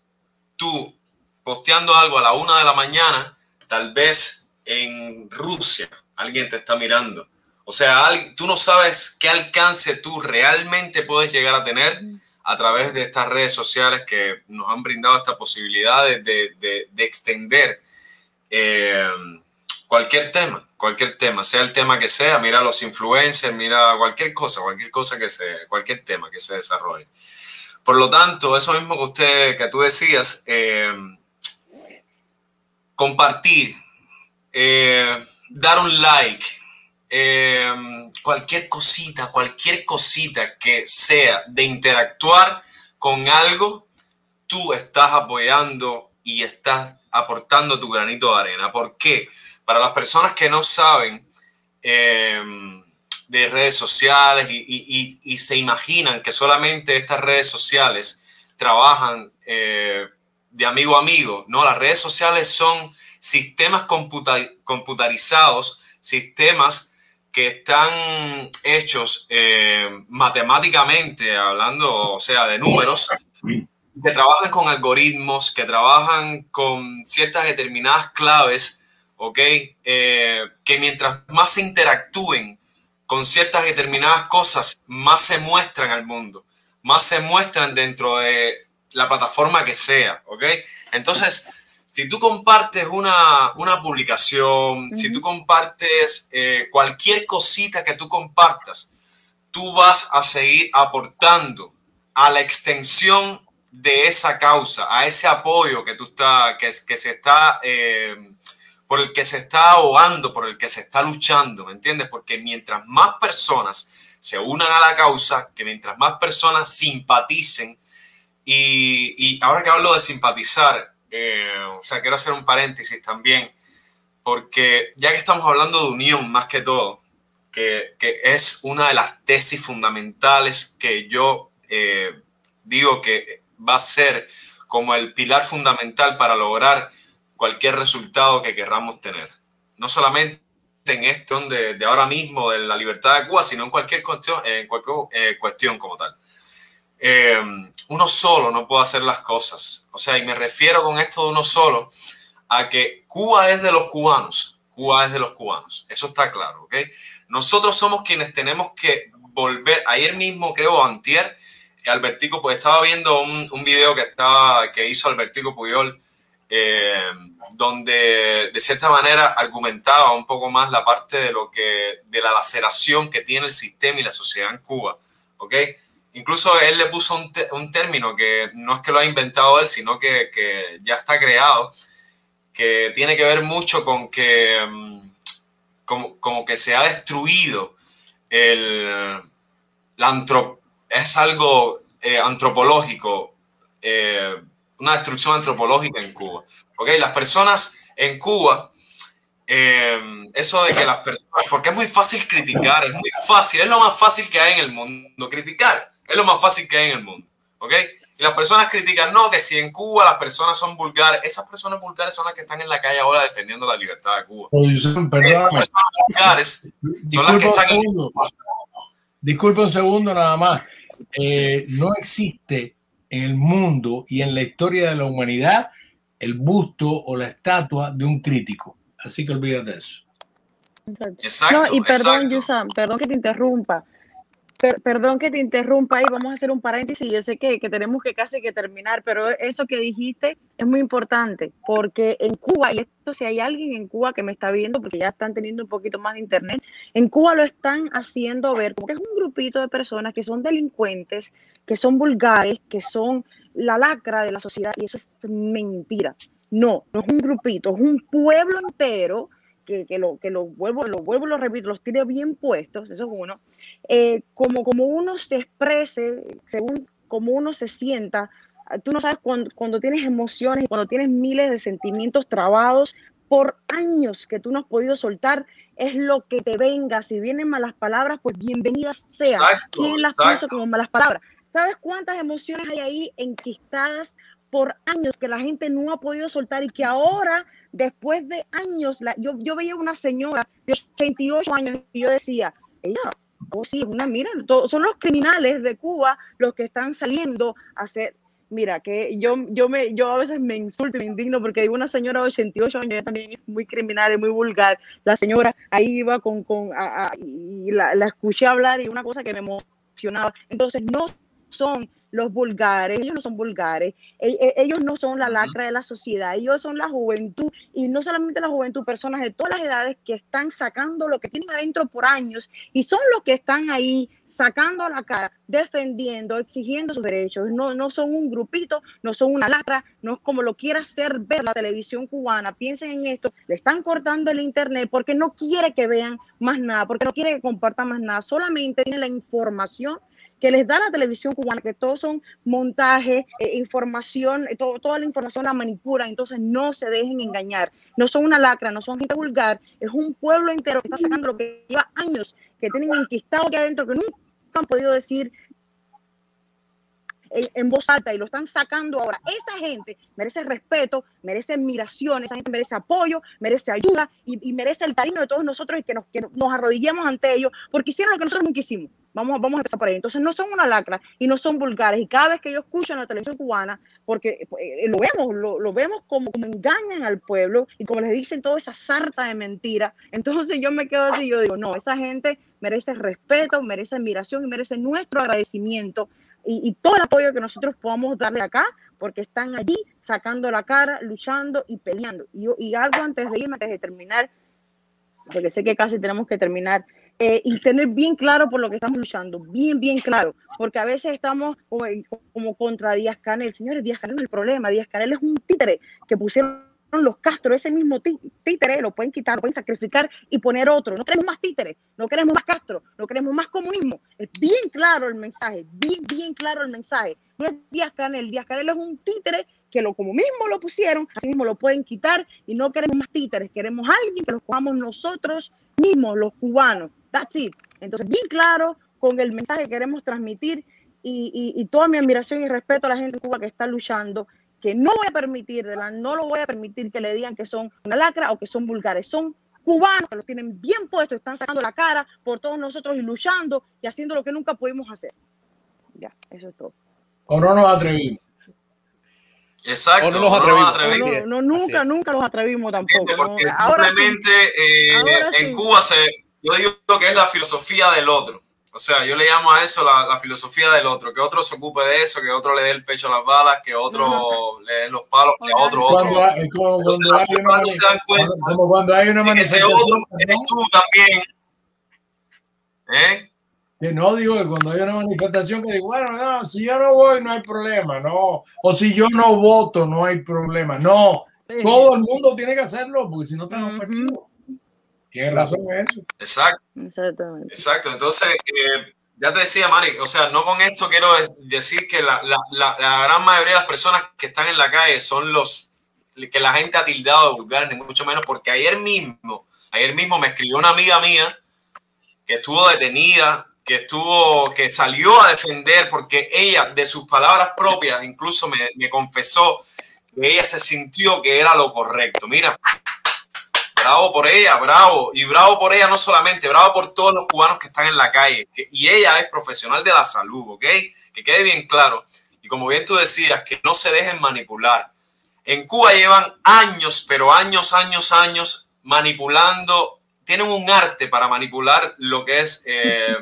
tú posteando algo a la una de la mañana, tal vez en Rusia alguien te está mirando. O sea, tú no sabes qué alcance tú realmente puedes llegar a tener a través de estas redes sociales que nos han brindado esta posibilidad de, extender eh, cualquier tema, cualquier tema, sea el tema que sea, mira los influencers, mira cualquier cosa, cualquier cosa que sea, cualquier tema que se desarrolle. Por lo tanto, eso mismo que usted, que tú decías, eh, compartir, eh, dar un like, cualquier cosita, cualquier cosita que sea de interactuar con algo, tú estás apoyando y estás aportando tu granito de arena. ¿Por qué? Para las personas que no saben em, de redes sociales y, se imaginan que solamente estas redes sociales trabajan eh, de amigo a amigo, no, las redes sociales son sistemas computarizados, sistemas que están hechos eh, matemáticamente, hablando, o sea, de números, que trabajan con algoritmos, que trabajan con ciertas determinadas claves, ¿ok? Eh, que mientras más se interactúen con ciertas determinadas cosas, más se muestran al mundo, más se muestran dentro de la plataforma que sea, ¿ok? Entonces, si tú compartes una, publicación, si tú compartes eh, cualquier cosita que tú compartas, tú vas a seguir aportando a la extensión de esa causa, a ese apoyo que tú está, que, que se está, eh, por el que se está ahogando, por el que se está luchando, ¿me entiendes? Porque mientras más personas se unan a la causa, que mientras más personas simpaticen, y, y ahora que hablo de simpatizar, eh, o sea, quiero hacer un paréntesis también, porque ya que estamos hablando de unión más que todo, que, es una de las tesis fundamentales que yo eh, digo que va a ser como el pilar fundamental para lograr cualquier resultado que querramos tener. No solamente en esto de, de ahora mismo, de la libertad de Cuba, sino en cualquier cuestión, en cualquier eh, cuestión como tal. Eh, uno solo no puede hacer las cosas. O sea, y me refiero con esto de uno solo a que Cuba es de los cubanos. Cuba es de los cubanos. Eso está claro, ¿ok? Nosotros somos quienes tenemos que volver. Ayer mismo, creo, antier, Albertico, pues estaba viendo un, un video que, estaba, que hizo Albertico Puyol, eh, donde de cierta manera argumentaba un poco más la parte de lo que, de la laceración que tiene el sistema y la sociedad en Cuba, ¿ok? Incluso él le puso un, término que no es que lo ha inventado él, sino que, ya está creado, que tiene que ver mucho con que mm, como, que se ha destruido el, la es algo eh, antropológico, eh, una destrucción antropológica en Cuba. ¿Okay? Las personas en Cuba eh, eso de que las personas, porque es muy fácil criticar, es muy fácil, es lo más fácil que hay en el mundo, criticar es lo más fácil que hay en el mundo, ¿ok? Y las personas critican, no, que si en Cuba las personas son vulgares, esas personas vulgares son las que están en la calle ahora defendiendo la libertad de Cuba. esas personas vulgares son las que están... Un Disculpe un segundo nada más. Eh, no existe en el mundo y en la historia de la humanidad el busto o la estatua de un crítico. Así que olvídate de eso. Exacto. no, y perdón, Yusan, perdón que te interrumpa perdón que te interrumpa y vamos a hacer un paréntesis. Yo sé que, que, tenemos que casi que terminar, pero eso que dijiste es muy importante porque en Cuba, y esto si hay alguien en Cuba que me está viendo, porque ya están teniendo un poquito más de internet, en Cuba lo están haciendo ver porque es un grupito de personas que son delincuentes, que son vulgares, que son la lacra de la sociedad y eso es mentira. No, no es un grupito, es un pueblo entero que, que, lo, que lo vuelvo, lo vuelvo, lo repito, los tiene bien puestos, eso es uno, eh, como, como uno se exprese, según como uno se sienta, tú no sabes cuando, cuando tienes emociones, cuando tienes miles de sentimientos trabados por años que tú no has podido soltar, es lo que te venga. Si vienen malas palabras, pues bienvenidas sean. ¿Quién las puso como malas palabras? ¿Sabes cuántas emociones hay ahí enquistadas por años que la gente no ha podido soltar y que ahora, después de años, la, yo, yo veía una señora de 88 años y yo decía, ella oh sí, una, mira, son los criminales de Cuba los que están saliendo a hacer, mira, que yo, yo, me, yo a veces me insulto me indigno porque hay una señora de 88 años, también es muy criminal, es muy vulgar, la señora ahí iba con, con y la, la escuché hablar y una cosa que me emocionaba, entonces no son los vulgares, ellos no son vulgares, e, e, ellos no son la lacra de la sociedad, ellos son la juventud y no solamente la juventud, personas de todas las edades que están sacando lo que tienen adentro por años y son los que están ahí sacando la cara, defendiendo, exigiendo sus derechos. No, no son un grupito, no son una lacra, no es como lo quiera hacer ver la televisión cubana. Piensen en esto, le están cortando el internet porque no quiere que vean más nada, porque no quiere que compartan más nada, solamente tiene la información que les da la televisión cubana, que todos son montajes, eh, información, eh, toda la información la manipula, entonces no se dejen engañar. No son una lacra, no son gente vulgar, es un pueblo entero que está sacando lo que lleva años, que tienen enquistado aquí adentro, que nunca han podido decir en, voz alta y lo están sacando ahora. Esa gente merece respeto, merece admiración, esa gente merece apoyo, merece ayuda y, merece el cariño de todos nosotros y que nos, que nos arrodillemos ante ellos porque hicieron lo que nosotros nunca hicimos. Vamos, vamos a empezar por ahí. Entonces no son una lacra y no son vulgares. Y cada vez que yo escucho en la televisión cubana, porque eh, lo vemos, lo, vemos como, como, engañan al pueblo y como les dicen toda esa sarta de mentiras, entonces yo me quedo así, yo digo, no, esa gente merece respeto, merece admiración y merece nuestro agradecimiento y, todo el apoyo que nosotros podamos darle acá, porque están allí sacando la cara, luchando y peleando. Y, y algo antes de irme, antes de terminar, porque sé que casi tenemos que terminar, eh, y tener bien claro por lo que estamos luchando, bien, bien claro, porque a veces estamos como, como contra Díaz Canel. Señores, Díaz Canel no es el problema, Díaz Canel es un títere que pusieron los Castro, ese mismo títere, lo pueden quitar, lo pueden sacrificar y poner otro. No queremos más títeres, no queremos más Castro, no queremos más comunismo. Es bien claro el mensaje, bien, bien claro el mensaje. No es Díaz Canel, Díaz Canel es un títere que lo como mismo lo pusieron, así mismo lo pueden quitar y no queremos más títeres, queremos alguien que lo cojamos nosotros mismos, los cubanos. That's it. Entonces, bien claro con el mensaje que queremos transmitir y, y toda mi admiración y respeto a la gente de Cuba que está luchando que no voy a permitir, de la, no lo voy a permitir que le digan que son una lacra o que son vulgares. Son cubanos que los tienen bien puestos, están sacando la cara por todos nosotros y luchando y haciendo lo que nunca pudimos hacer. Ya, eso es todo. O no nos atrevimos. Exacto. no nos atrevimos. No, nunca, nunca los atrevimos tampoco. simplemente eh, en Cuba se, yo digo que es la filosofía del otro. O sea, yo le llamo a eso la, filosofía del otro, que otro se ocupe de eso, que otro le dé el pecho a las balas, que otro le dé los palos, que otro otro. Cuando, hay, cuando, se dan cuenta como cuando hay una manifestación. Ese otro eres tú también. ¿Eh? Que no digo que cuando hay una manifestación que digo, bueno, no, si yo no voy no hay problema, no. O si yo no voto no hay problema, no. Todo el mundo tiene que hacerlo porque si no tenemos perdido. Tienes razón en eso. Exacto. Exactamente. Exacto. Entonces, eh, ya te decía, Mari, o sea, no con esto quiero decir que la, la, la, gran mayoría de las personas que están en la calle son los que la gente ha tildado de vulgar, ni mucho menos, porque ayer mismo, ayer mismo me escribió una amiga mía que estuvo detenida, que estuvo, que salió a defender, porque ella, de sus palabras propias, incluso me, me confesó que ella se sintió que era lo correcto. Mira, bravo por ella, bravo. Y bravo por ella no solamente, bravo por todos los cubanos que están en la calle. y ella es profesional de la salud, ¿ok? Que quede bien claro. Y como bien tú decías, que no se dejen manipular. En Cuba llevan años, pero años, años, años manipulando. Tienen un arte para manipular lo que es eh,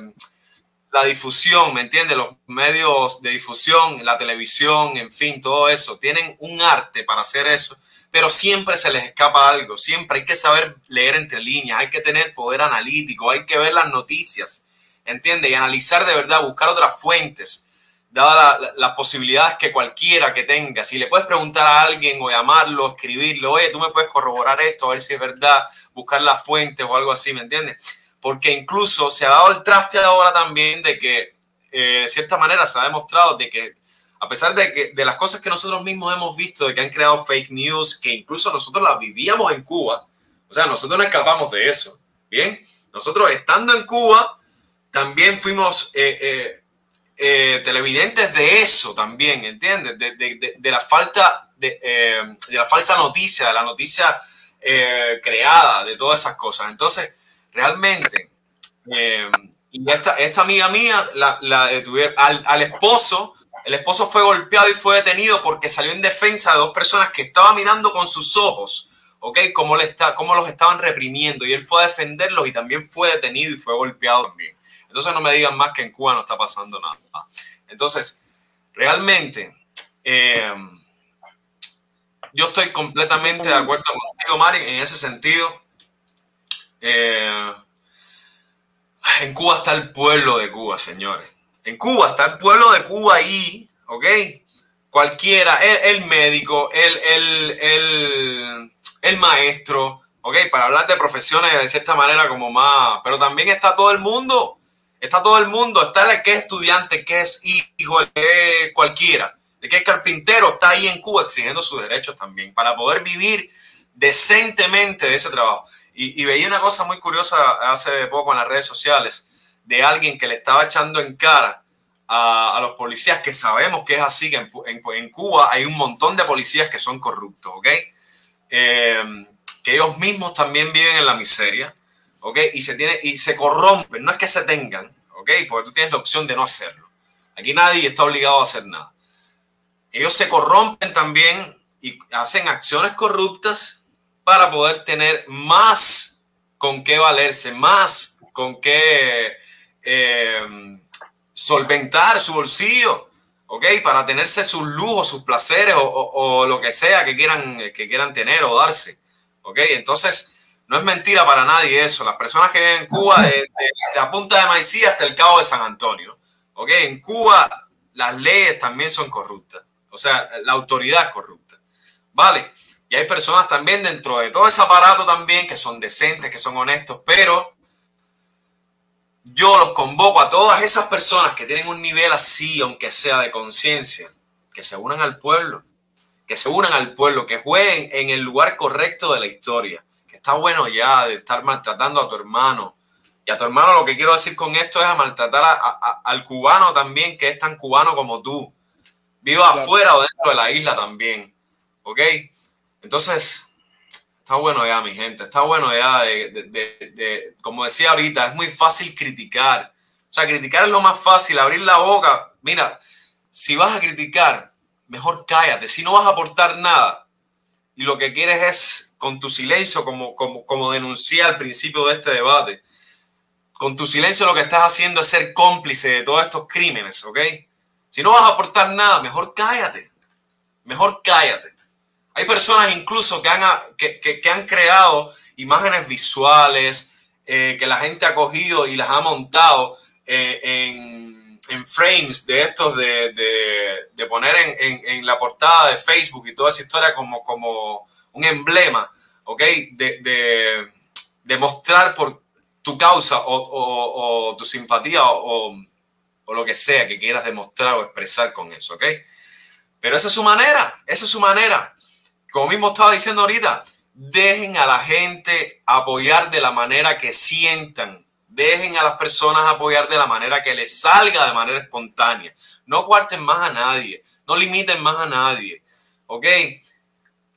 la difusión, ¿me entiendes? Los medios de difusión, la televisión, en fin, todo eso. Tienen un arte para hacer eso pero siempre se les escapa algo, siempre hay que saber leer entre líneas, hay que tener poder analítico, hay que ver las noticias, ¿entiendes? Y analizar de verdad, buscar otras fuentes, dadas las posibilidades que cualquiera que tenga. Si le puedes preguntar a alguien o llamarlo, escribirlo, oye, tú me puedes corroborar esto, a ver si es verdad, buscar las fuentes o algo así, ¿me entiendes? Porque incluso se ha dado el traste ahora también de que, eh, de cierta manera, se ha demostrado de que a pesar de, que, de las cosas que nosotros mismos hemos visto, de que han creado fake news, que incluso nosotros las vivíamos en Cuba, o sea, nosotros no escapamos de eso, ¿bien? Nosotros estando en Cuba, también fuimos eh, eh, eh, televidentes de eso también, ¿entiendes? De, de, de la falta, de, de, la falsa noticia, de la noticia creada, de todas esas cosas. Entonces, realmente, y esta, esta amiga mía, la, la detuvieron al, al esposo, el esposo fue golpeado y fue detenido porque salió en defensa de dos personas que estaban mirando con sus ojos, ¿ok? Cómo, le está, cómo los estaban reprimiendo y él fue a defenderlos y también fue detenido y fue golpeado también. Entonces no me digan más que en Cuba no está pasando nada. Entonces, realmente, eh, yo estoy completamente de acuerdo contigo, Mari, en ese sentido. Eh, en Cuba está el pueblo de Cuba, señores en Cuba, está el pueblo de Cuba ahí, ¿ok? Cualquiera, el, médico, el, el, el, maestro, ¿ok? Para hablar de profesiones de cierta manera como más, pero también está todo el mundo, está todo el mundo, está el que es estudiante, el que es hijo, el que es cualquiera, el que es carpintero, está ahí en Cuba exigiendo sus derechos también, para poder vivir decentemente de ese trabajo. Y veía una cosa muy curiosa hace poco en las redes sociales, de alguien que le estaba echando en cara a, los policías, que sabemos que es así, que en, Cuba hay un montón de policías que son corruptos, ¿ok? Eh, que ellos mismos también viven en la miseria, ¿ok? Y se, tiene, y se corrompen, no es que se tengan, ¿ok? Porque tú tienes la opción de no hacerlo. Aquí nadie está obligado a hacer nada. Ellos se corrompen también y hacen acciones corruptas para poder tener más con qué valerse, más con qué eh, solventar su bolsillo, ¿ok? Para tenerse sus lujos, sus placeres o, lo que sea que quieran, que quieran tener o darse, ¿ok? Entonces, no es mentira para nadie eso. Las personas que viven en Cuba, de, la punta de Maicía hasta el cabo de San Antonio, ¿ok? En Cuba las leyes también son corruptas, o sea, la autoridad corrupta, ¿vale? Y hay personas también dentro de todo ese aparato también que son decentes, que son honestos, pero yo los convoco a todas esas personas que tienen un nivel así, aunque sea de conciencia, que se unan al pueblo, que se unan al pueblo, que jueguen en el lugar correcto de la historia, que está bueno ya de estar maltratando a tu hermano. Y a tu hermano lo que quiero decir con esto es a maltratar al cubano también, que es tan cubano como tú. Viva afuera o dentro de la isla también. ¿Ok? Entonces, Está bueno ya, mi gente, está bueno ya de, como decía ahorita, es muy fácil criticar. O sea, criticar es lo más fácil, abrir la boca. Mira, si vas a criticar, mejor cállate. Si no vas a aportar nada y lo que quieres es con tu silencio, como, como, como denuncié al principio de este debate, con tu silencio lo que estás haciendo es ser cómplice de todos estos crímenes, ¿ok? Si no vas a aportar nada, mejor cállate. Mejor cállate. Hay personas incluso que han, que, han creado imágenes visuales eh, que la gente ha cogido y las ha montado eh, en, frames de estos de, poner en, la portada de Facebook y toda esa historia como, como un emblema, ¿ok? De, de mostrar por tu causa o tu simpatía o, o, lo que sea que quieras demostrar o expresar con eso, ¿ok? Pero esa es su manera, esa es su manera como mismo estaba diciendo ahorita, dejen a la gente apoyar de la manera que sientan. Dejen a las personas apoyar de la manera que les salga de manera espontánea. No cuarten más a nadie. No limiten más a nadie. ¿Ok?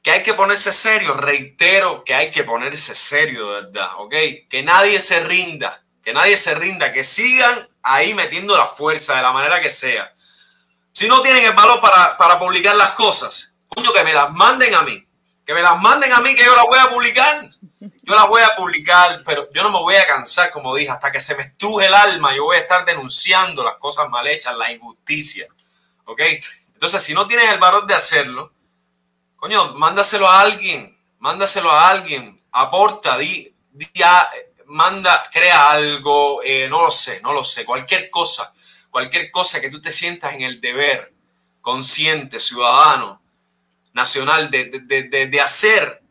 Que hay que ponerse serio. Reitero que hay que ponerse serio, de verdad. ¿Ok? Que nadie se rinda. Que nadie se rinda. Que sigan ahí metiendo la fuerza de la manera que sea. Si no tienen el valor para, para publicar las cosas, coño, que me las manden a mí que me las manden a mí, que yo las voy a publicar. Yo las voy a publicar, pero yo no me voy a cansar, como dije, hasta que se me estruje el alma. Yo voy a estar denunciando las cosas mal hechas, la injusticia. ¿Ok? Entonces, si no tienes el valor de hacerlo, coño, mándaselo a alguien, mándaselo a alguien, aporta, di, manda, crea algo, eh, no lo sé, no lo sé, cualquier cosa, cualquier cosa que tú te sientas en el deber, consciente, ciudadano, nacional de, hacer,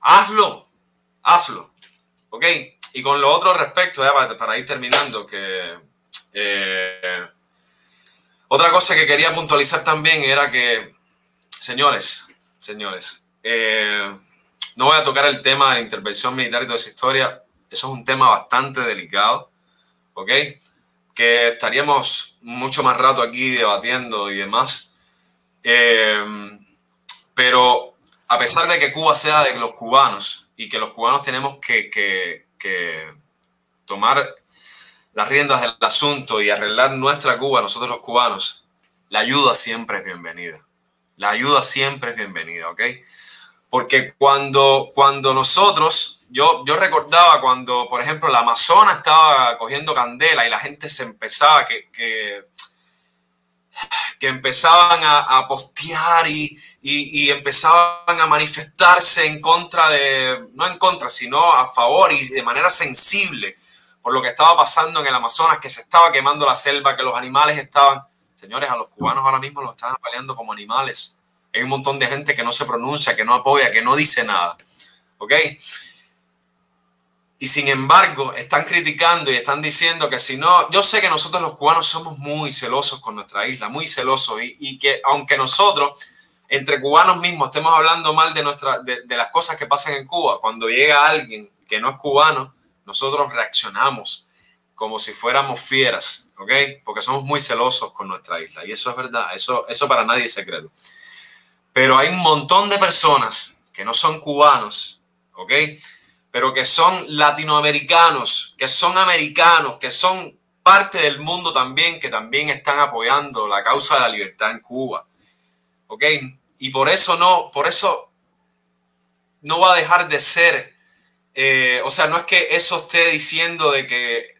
hazlo, hazlo. ¿Ok? Y con lo otro respecto, para, ir terminando, que eh, otra cosa que quería puntualizar también era que, señores, señores, eh, no voy a tocar el tema de la intervención militar y toda esa historia, eso es un tema bastante delicado, ¿ok? Que estaríamos mucho más rato aquí debatiendo y demás. Eh, pero a pesar de que Cuba sea de los cubanos y que los cubanos tenemos que, tomar las riendas del asunto y arreglar nuestra Cuba, nosotros los cubanos, la ayuda siempre es bienvenida. La ayuda siempre es bienvenida, ¿ok? Porque cuando, cuando nosotros, yo, yo recordaba cuando, por ejemplo, la Amazona estaba cogiendo candela y la gente se empezaba, que, que, empezaban a postear y, y, empezaban a manifestarse en contra de, no en contra, sino a favor y de manera sensible por lo que estaba pasando en el Amazonas, que se estaba quemando la selva, que los animales estaban, señores, a los cubanos ahora mismo los están peleando como animales. Hay un montón de gente que no se pronuncia, que no apoya, que no dice nada. ¿Ok? Y sin embargo, están criticando y están diciendo que si no, yo sé que nosotros los cubanos somos muy celosos con nuestra isla, muy celosos, y que aunque nosotros entre cubanos mismos estemos hablando mal de, nuestra, de, las cosas que pasan en Cuba, cuando llega alguien que no es cubano, nosotros reaccionamos como si fuéramos fieras, ¿ok? Porque somos muy celosos con nuestra isla. Y eso es verdad, eso, eso para nadie es secreto. Pero hay un montón de personas que no son cubanos, ¿ok? Pero que son latinoamericanos, que son americanos, que son parte del mundo también, que también están apoyando la causa de la libertad en Cuba. ¿Ok? Y por eso no, por eso no va a dejar de ser, eh, o sea, no es que eso esté diciendo de que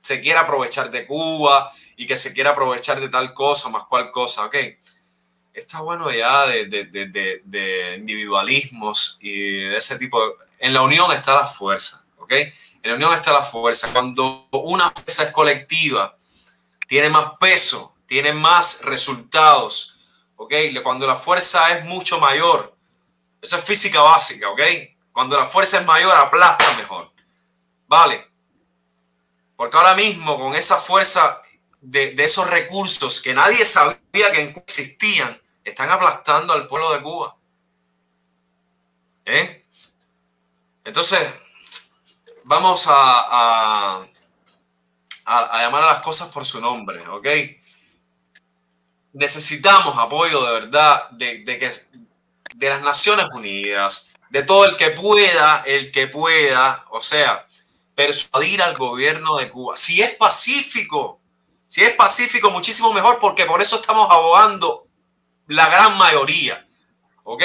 se quiera aprovechar de Cuba y que se quiera aprovechar de tal cosa más cual cosa, ok. Está bueno ya de, de, de, individualismos y de ese tipo. En la unión está la fuerza, ok. En la unión está la fuerza. Cuando una fuerza es colectiva, tiene más peso, tiene más resultados ¿ok? Cuando la fuerza es mucho mayor, eso es física básica, ¿ok? Cuando la fuerza es mayor, aplasta mejor, ¿vale? Porque ahora mismo con esa fuerza de, esos recursos que nadie sabía que existían, están aplastando al pueblo de Cuba. ¿Eh? Entonces, vamos a, a, a, llamar a las cosas por su nombre, ¿ok? Necesitamos apoyo de verdad de, que, de las Naciones Unidas, de todo el que pueda, el que pueda, o sea, persuadir al gobierno de Cuba. Si es pacífico, si es pacífico, muchísimo mejor, porque por eso estamos abogando la gran mayoría. ¿Ok?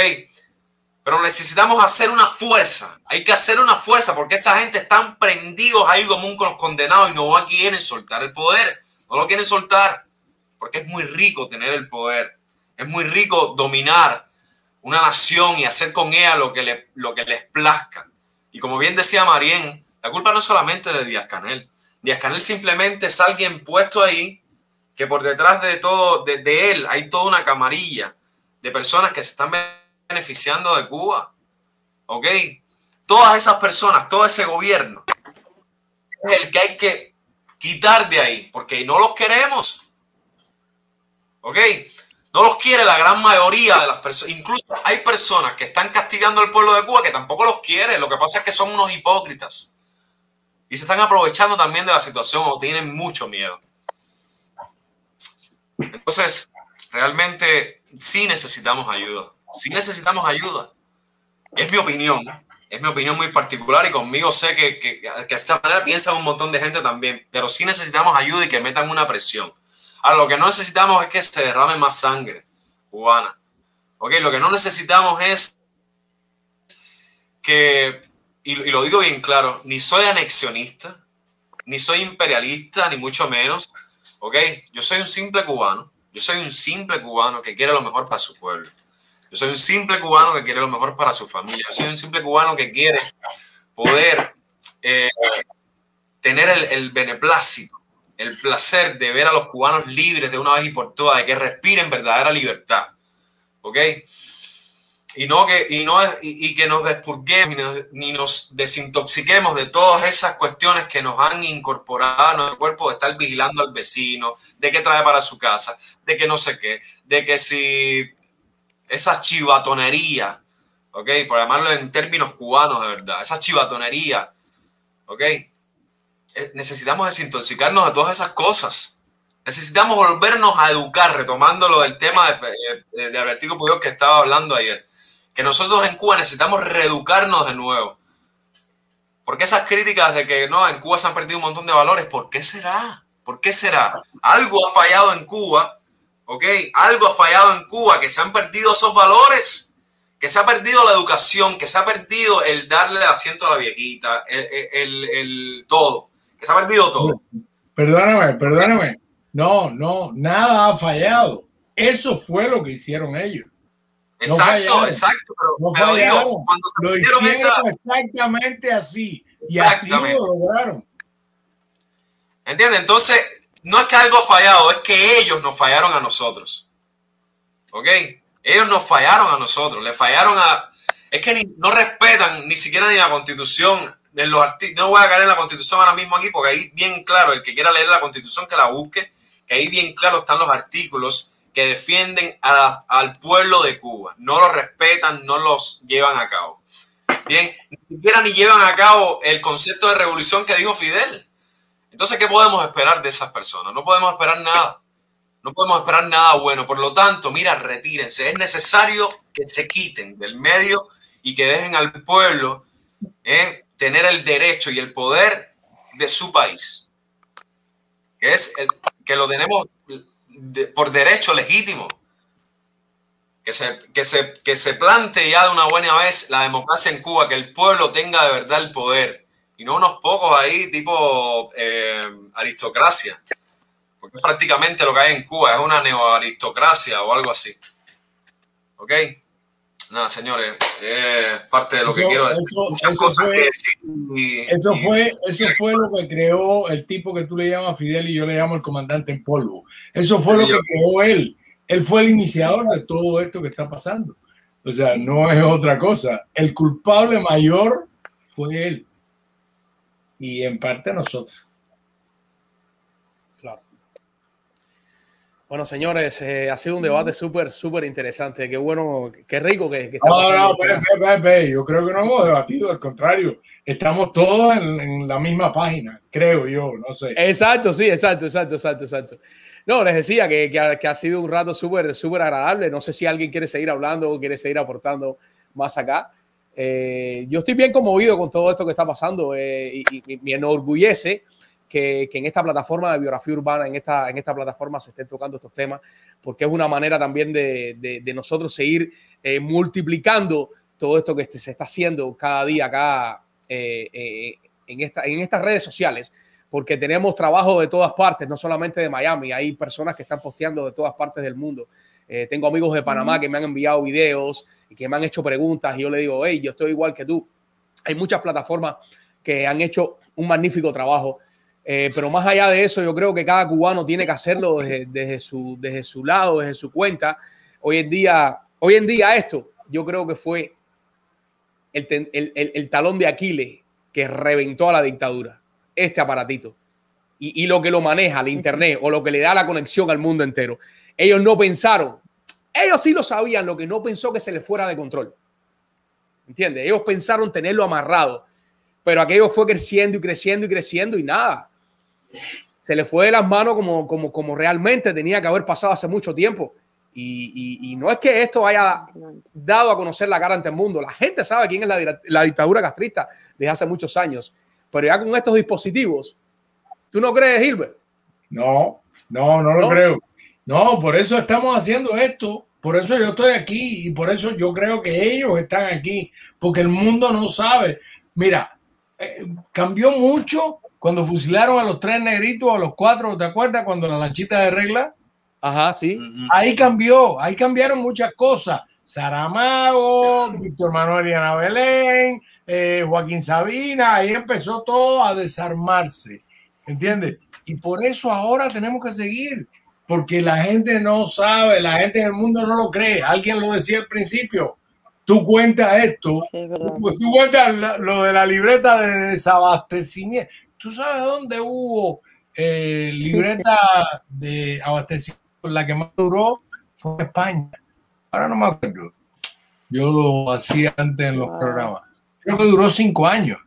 Pero necesitamos hacer una fuerza. Hay que hacer una fuerza porque esa gente están prendidos ahí como un condenados y no quieren soltar el poder. No lo quieren soltar porque es muy rico tener el poder, es muy rico dominar una nación y hacer con ella lo que, le, lo que les plazca. Y como bien decía Marien, la culpa no es solamente de Díaz Canel. Díaz Canel simplemente es alguien puesto ahí que por detrás de todo, de, él, hay toda una camarilla de personas que se están beneficiando de Cuba. ¿Ok? Todas esas personas, todo ese gobierno, es el que hay que quitar de ahí, porque no los queremos. ¿Ok? No los quiere la gran mayoría de las personas. Incluso hay personas que están castigando al pueblo de Cuba que tampoco los quiere. Lo que pasa es que son unos hipócritas. Y se están aprovechando también de la situación o tienen mucho miedo. Entonces, realmente sí necesitamos ayuda. Sí necesitamos ayuda. Es mi opinión. Es mi opinión muy particular y conmigo sé que, que, de esta manera piensa un montón de gente también. Pero sí necesitamos ayuda y que metan una presión. Ahora, lo que no necesitamos es que se derrame más sangre cubana. ¿Ok? Lo que no necesitamos es que, y, lo digo bien claro, ni soy anexionista, ni soy imperialista, ni mucho menos. ¿Ok? Yo soy un simple cubano. Yo soy un simple cubano que quiere lo mejor para su pueblo. Yo soy un simple cubano que quiere lo mejor para su familia. Yo soy un simple cubano que quiere poder eh, tener el beneplácito el placer de ver a los cubanos libres de una vez y por todas, de que respiren verdadera libertad. ¿Ok? Y, no que, y, no, y, que nos despurguemos ni nos, ni nos, desintoxiquemos de todas esas cuestiones que nos han incorporado a nuestro cuerpo de estar vigilando al vecino, de qué trae para su casa, de que no sé qué, de que si esa chivatonería, ¿ok? Por llamarlo en términos cubanos de verdad, esa chivatonería, ¿ok? Necesitamos desintoxicarnos de todas esas cosas. Necesitamos volvernos a educar, retomando lo del tema de, de, de Albertico Puyol que estaba hablando ayer. Que nosotros en Cuba necesitamos reeducarnos de nuevo. Porque esas críticas de que no, en Cuba se han perdido un montón de valores, ¿por qué será? ¿Por qué será? Algo ha fallado en Cuba, ¿ok? Algo ha fallado en Cuba, que se han perdido esos valores, que se ha perdido la educación, que se ha perdido el darle asiento a la viejita, el, el, el, el todo que se ha perdido todo. Perdóname, perdóname. No, no, nada ha fallado. Eso fue lo que hicieron ellos. Exacto, no exacto. Pero, no pero digo, cuando se lo hicieron esa... exactamente así. Y así lo lograron. ¿Entiendes? Entonces, no es que algo ha fallado, es que ellos nos fallaron a nosotros. ¿Ok? Ellos nos fallaron a nosotros, le fallaron a... Es que ni, no respetan ni siquiera ni la constitución, no voy a caer en la constitución ahora mismo aquí porque ahí bien claro, el que quiera leer la constitución que la busque, que ahí bien claro están los artículos que defienden al pueblo de Cuba. No los respetan, no los llevan a cabo. Bien, ni siquiera ni llevan a cabo el concepto de revolución que dijo Fidel. Entonces, ¿qué podemos esperar de esas personas? No podemos esperar nada. No podemos esperar nada bueno. Por lo tanto, mira, retírense. Es necesario que se quiten del medio y que dejen al pueblo ¿eh? Tener el derecho y el poder de su país, que es el que lo tenemos de, por derecho legítimo. Que se, que, se, que se plante ya de una buena vez la democracia en Cuba, que el pueblo tenga de verdad el poder y no unos pocos ahí tipo eh, aristocracia, porque es prácticamente lo que hay en Cuba, es una neoaristocracia o algo así. ¿Ok? Nada, señores, eh, parte de lo eso, que quiero decir. Eso, Muchas eso cosas fue, que decir. Y, eso, y, fue, eso y, fue lo que creó el tipo que tú le llamas Fidel y yo le llamo el comandante en polvo. Eso fue lo que creó él. Él fue el iniciador de todo esto que está pasando. O sea, no es otra cosa. El culpable mayor fue él. Y en parte nosotros. Bueno, señores, eh, ha sido un debate súper, súper interesante. Qué bueno, qué rico que, que está no, no, ve, ve, ve, yo creo que no hemos debatido, al contrario, estamos todos en, en, la misma página, creo yo, no sé. Exacto, sí, exacto, exacto, exacto, exacto. No, les decía que, que, ha, que ha sido un rato súper, súper agradable. No sé si alguien quiere seguir hablando o quiere seguir aportando más acá. Eh, yo estoy bien conmovido con todo esto que está pasando eh, y, y, y me enorgullece que, que, en esta plataforma de biografía urbana, en esta, en esta plataforma se estén tocando estos temas, porque es una manera también de, de, de nosotros seguir eh, multiplicando todo esto que se está haciendo cada día acá eh, eh, en, esta, en estas redes sociales, porque tenemos trabajo de todas partes, no solamente de Miami, hay personas que están posteando de todas partes del mundo. Eh, tengo amigos de Panamá que me han enviado videos y que me han hecho preguntas y yo le digo, hey, yo estoy igual que tú. Hay muchas plataformas que han hecho un magnífico trabajo eh, pero más allá de eso, yo creo que cada cubano tiene que hacerlo desde, su, desde su lado, desde su cuenta. Hoy en día, hoy en día esto, yo creo que fue el, el, el, talón de Aquiles que reventó a la dictadura, este aparatito. Y, y, lo que lo maneja, el Internet, o lo que le da la conexión al mundo entero. Ellos no pensaron Ellos sí lo sabían, lo que no pensó que se le fuera de control. ¿Entiendes? Ellos pensaron tenerlo amarrado, pero aquello fue creciendo y creciendo y creciendo y nada. Se le fue de las manos como, como, como realmente tenía que haber pasado hace mucho tiempo. Y, no es que esto haya dado a conocer la cara ante el mundo. La gente sabe quién es la, la dictadura castrista desde hace muchos años. Pero ya con estos dispositivos, ¿tú no crees, Gilbert? No, no, no lo creo. No, por eso estamos haciendo esto. Por eso yo estoy aquí y por eso yo creo que ellos están aquí, porque el mundo no sabe. Mira, eh, cambió mucho cuando fusilaron a los tres negritos, a los cuatro, ¿te acuerdas? Cuando la lanchita de regla. Ajá, sí. Ahí cambió, ahí cambiaron muchas cosas. Saramago, Víctor Manuel y Ana Belén, eh, Joaquín Sabina, ahí empezó todo a desarmarse, ¿entiendes? Y por eso ahora tenemos que seguir, porque la gente no sabe, la gente en el mundo no lo cree. Alguien lo decía al principio. Tú cuentas esto, pues tú cuentas lo de la libreta de desabastecimiento. ¿Tú sabes dónde hubo eh, libreta de abastecimiento? La que más duró fue en España. Ahora no me acuerdo. Yo lo hacía antes en los programas. Creo que duró cinco años.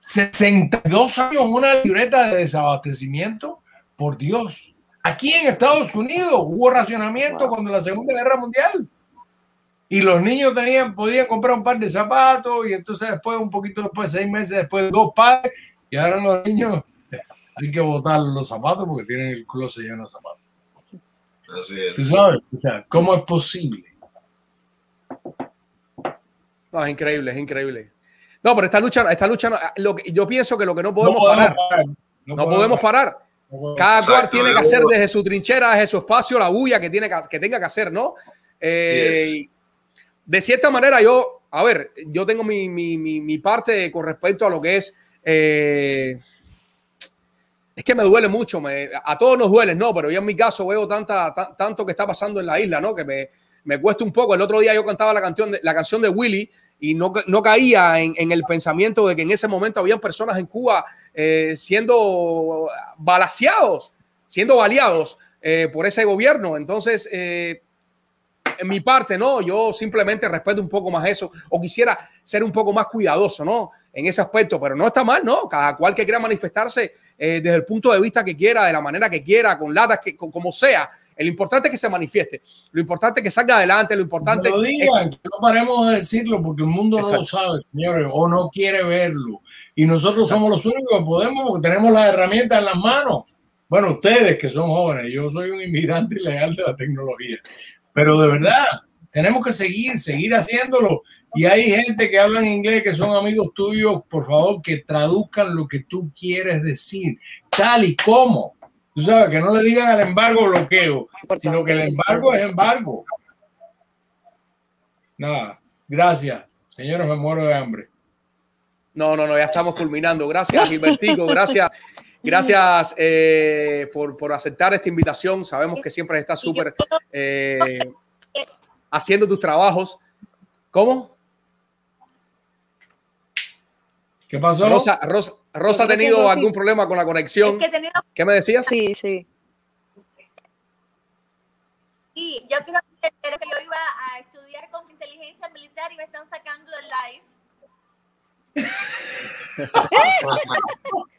62 años una libreta de desabastecimiento. Por Dios. Aquí en Estados Unidos hubo racionamiento cuando la Segunda Guerra Mundial. Y los niños tenían, podían comprar un par de zapatos y entonces después, un poquito después, seis meses después, dos pares. Y ahora los niños hay que botar los zapatos porque tienen el closet lleno de zapatos. Así es. ¿Tú sabes? O sea, ¿cómo es posible? No, es increíble, es increíble. No, pero esta lucha, esta lucha, lo que, yo pienso que lo que no podemos, parar, no, podemos parar. Cada cual tiene que hacer desde su trinchera, desde su espacio, la bulla que, tiene que, tenga que hacer, ¿no? Eh, de cierta manera, yo, a ver, yo tengo mi, mi, mi, parte con respecto a lo que es. Eh, es que me duele mucho, a todos nos duele, no, pero yo en mi caso veo tanta, tanto que está pasando en la isla, ¿no? Que me, me cuesta un poco. El otro día yo cantaba la canción de, la canción de Willy y no, no caía en, el pensamiento de que en ese momento habían personas en Cuba eh, siendo balaseados, siendo baleados eh, por ese gobierno. Entonces, en mi parte, ¿no? Yo simplemente respeto un poco más eso o quisiera ser un poco más cuidadoso, ¿no? En ese aspecto, pero no está mal, ¿no? Cada cual que quiera manifestarse desde el punto de vista que quiera, de la manera que quiera, con latas, que, como sea, lo importante es que se manifieste, lo importante es que salga adelante, lo importante no digan, que no paremos de decirlo porque el mundo no lo sabe, señores, o no quiere verlo. Y nosotros somos los únicos que podemos porque tenemos las herramientas en las manos. Bueno, ustedes que son jóvenes, yo soy un inmigrante ilegal de la tecnología, pero de verdad, tenemos que seguir, seguir haciéndolo. Y hay gente que habla en inglés, que son amigos tuyos, por favor, que traduzcan lo que tú quieres decir, tal y como Tú sabes, que no le digan al embargo bloqueo, sino que el embargo es embargo. Nada, gracias. Señores, me muero de hambre. No, no, no, ya estamos culminando. Gracias, Gilbertico. Gracias, gracias eh, por, por, aceptar esta invitación. Sabemos que siempre estás súper eh, haciendo tus trabajos. ¿Cómo? ¿Qué pasó? Rosa, Rosa, Rosa ha tenido algún problema con la conexión. ¿Qué me decías? Sí, sí. Y yo creo que yo iba a estudiar con inteligencia militar y me están sacando del live. [LAUGHS]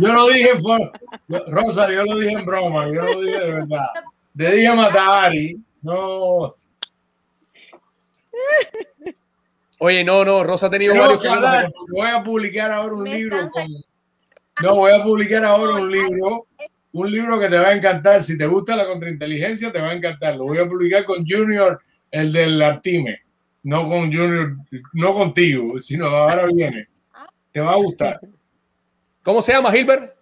yo lo dije, Rosa, yo lo dije en broma, yo lo dije de verdad. Le dije a Matari, no. Oye, no, no, Rosa ha tenido varios problemas. Voy a publicar ahora un libro. No, voy a publicar ahora un libro. Un libro que te va a encantar. Si te gusta la contrainteligencia, te va a encantar. Lo voy a publicar con Junior, el del Artime. No con Junior, no contigo, sino ahora viene. Te va a gustar. ¿Cómo se llama, Gilbert?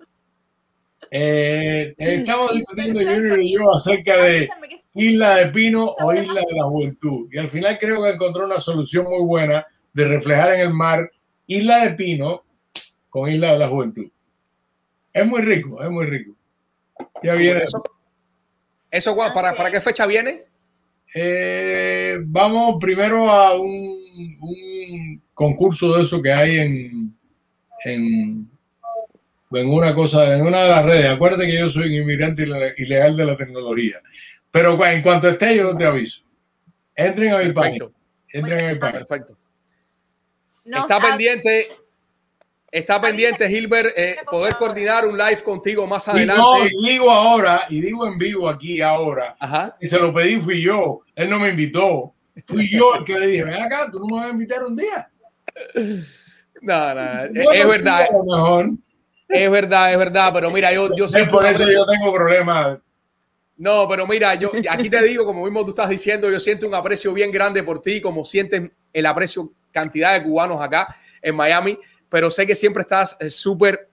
Eh, estamos discutiendo Junior y yo acerca de Isla de Pino o Isla de la Juventud. Y al final creo que encontró una solución muy buena de reflejar en el mar Isla de Pino con Isla de la Juventud. Es muy rico, es muy rico. Ya viene. Eso, eso para, ¿para qué fecha viene? Eh, vamos primero a un, un, concurso de eso que hay en, en, en una cosa, en una de las redes. Acuérdate que yo soy un inmigrante ilegal de la tecnología Pero en cuanto esté, yo te aviso. Entren a mi página. Entren a mi página. Perfecto. está pendiente, está pendiente, Gilbert, eh, poder coordinar un live contigo más adelante. Y no, digo ahora, y digo en vivo aquí ahora, y se lo pedí, fui yo. Él no me invitó. Fui yo el que le dije, ven acá, tú no me vas a invitar un día. [LAUGHS] No, no, es, verdad. Es verdad, es verdad, pero mira, yo, yo siempre... Por eso yo tengo problemas. No, pero mira, yo aquí te digo, como mismo tú estás diciendo, yo siento un aprecio bien grande por ti, como sienten el aprecio cantidad de cubanos acá en Miami, pero sé que siempre estás eh, súper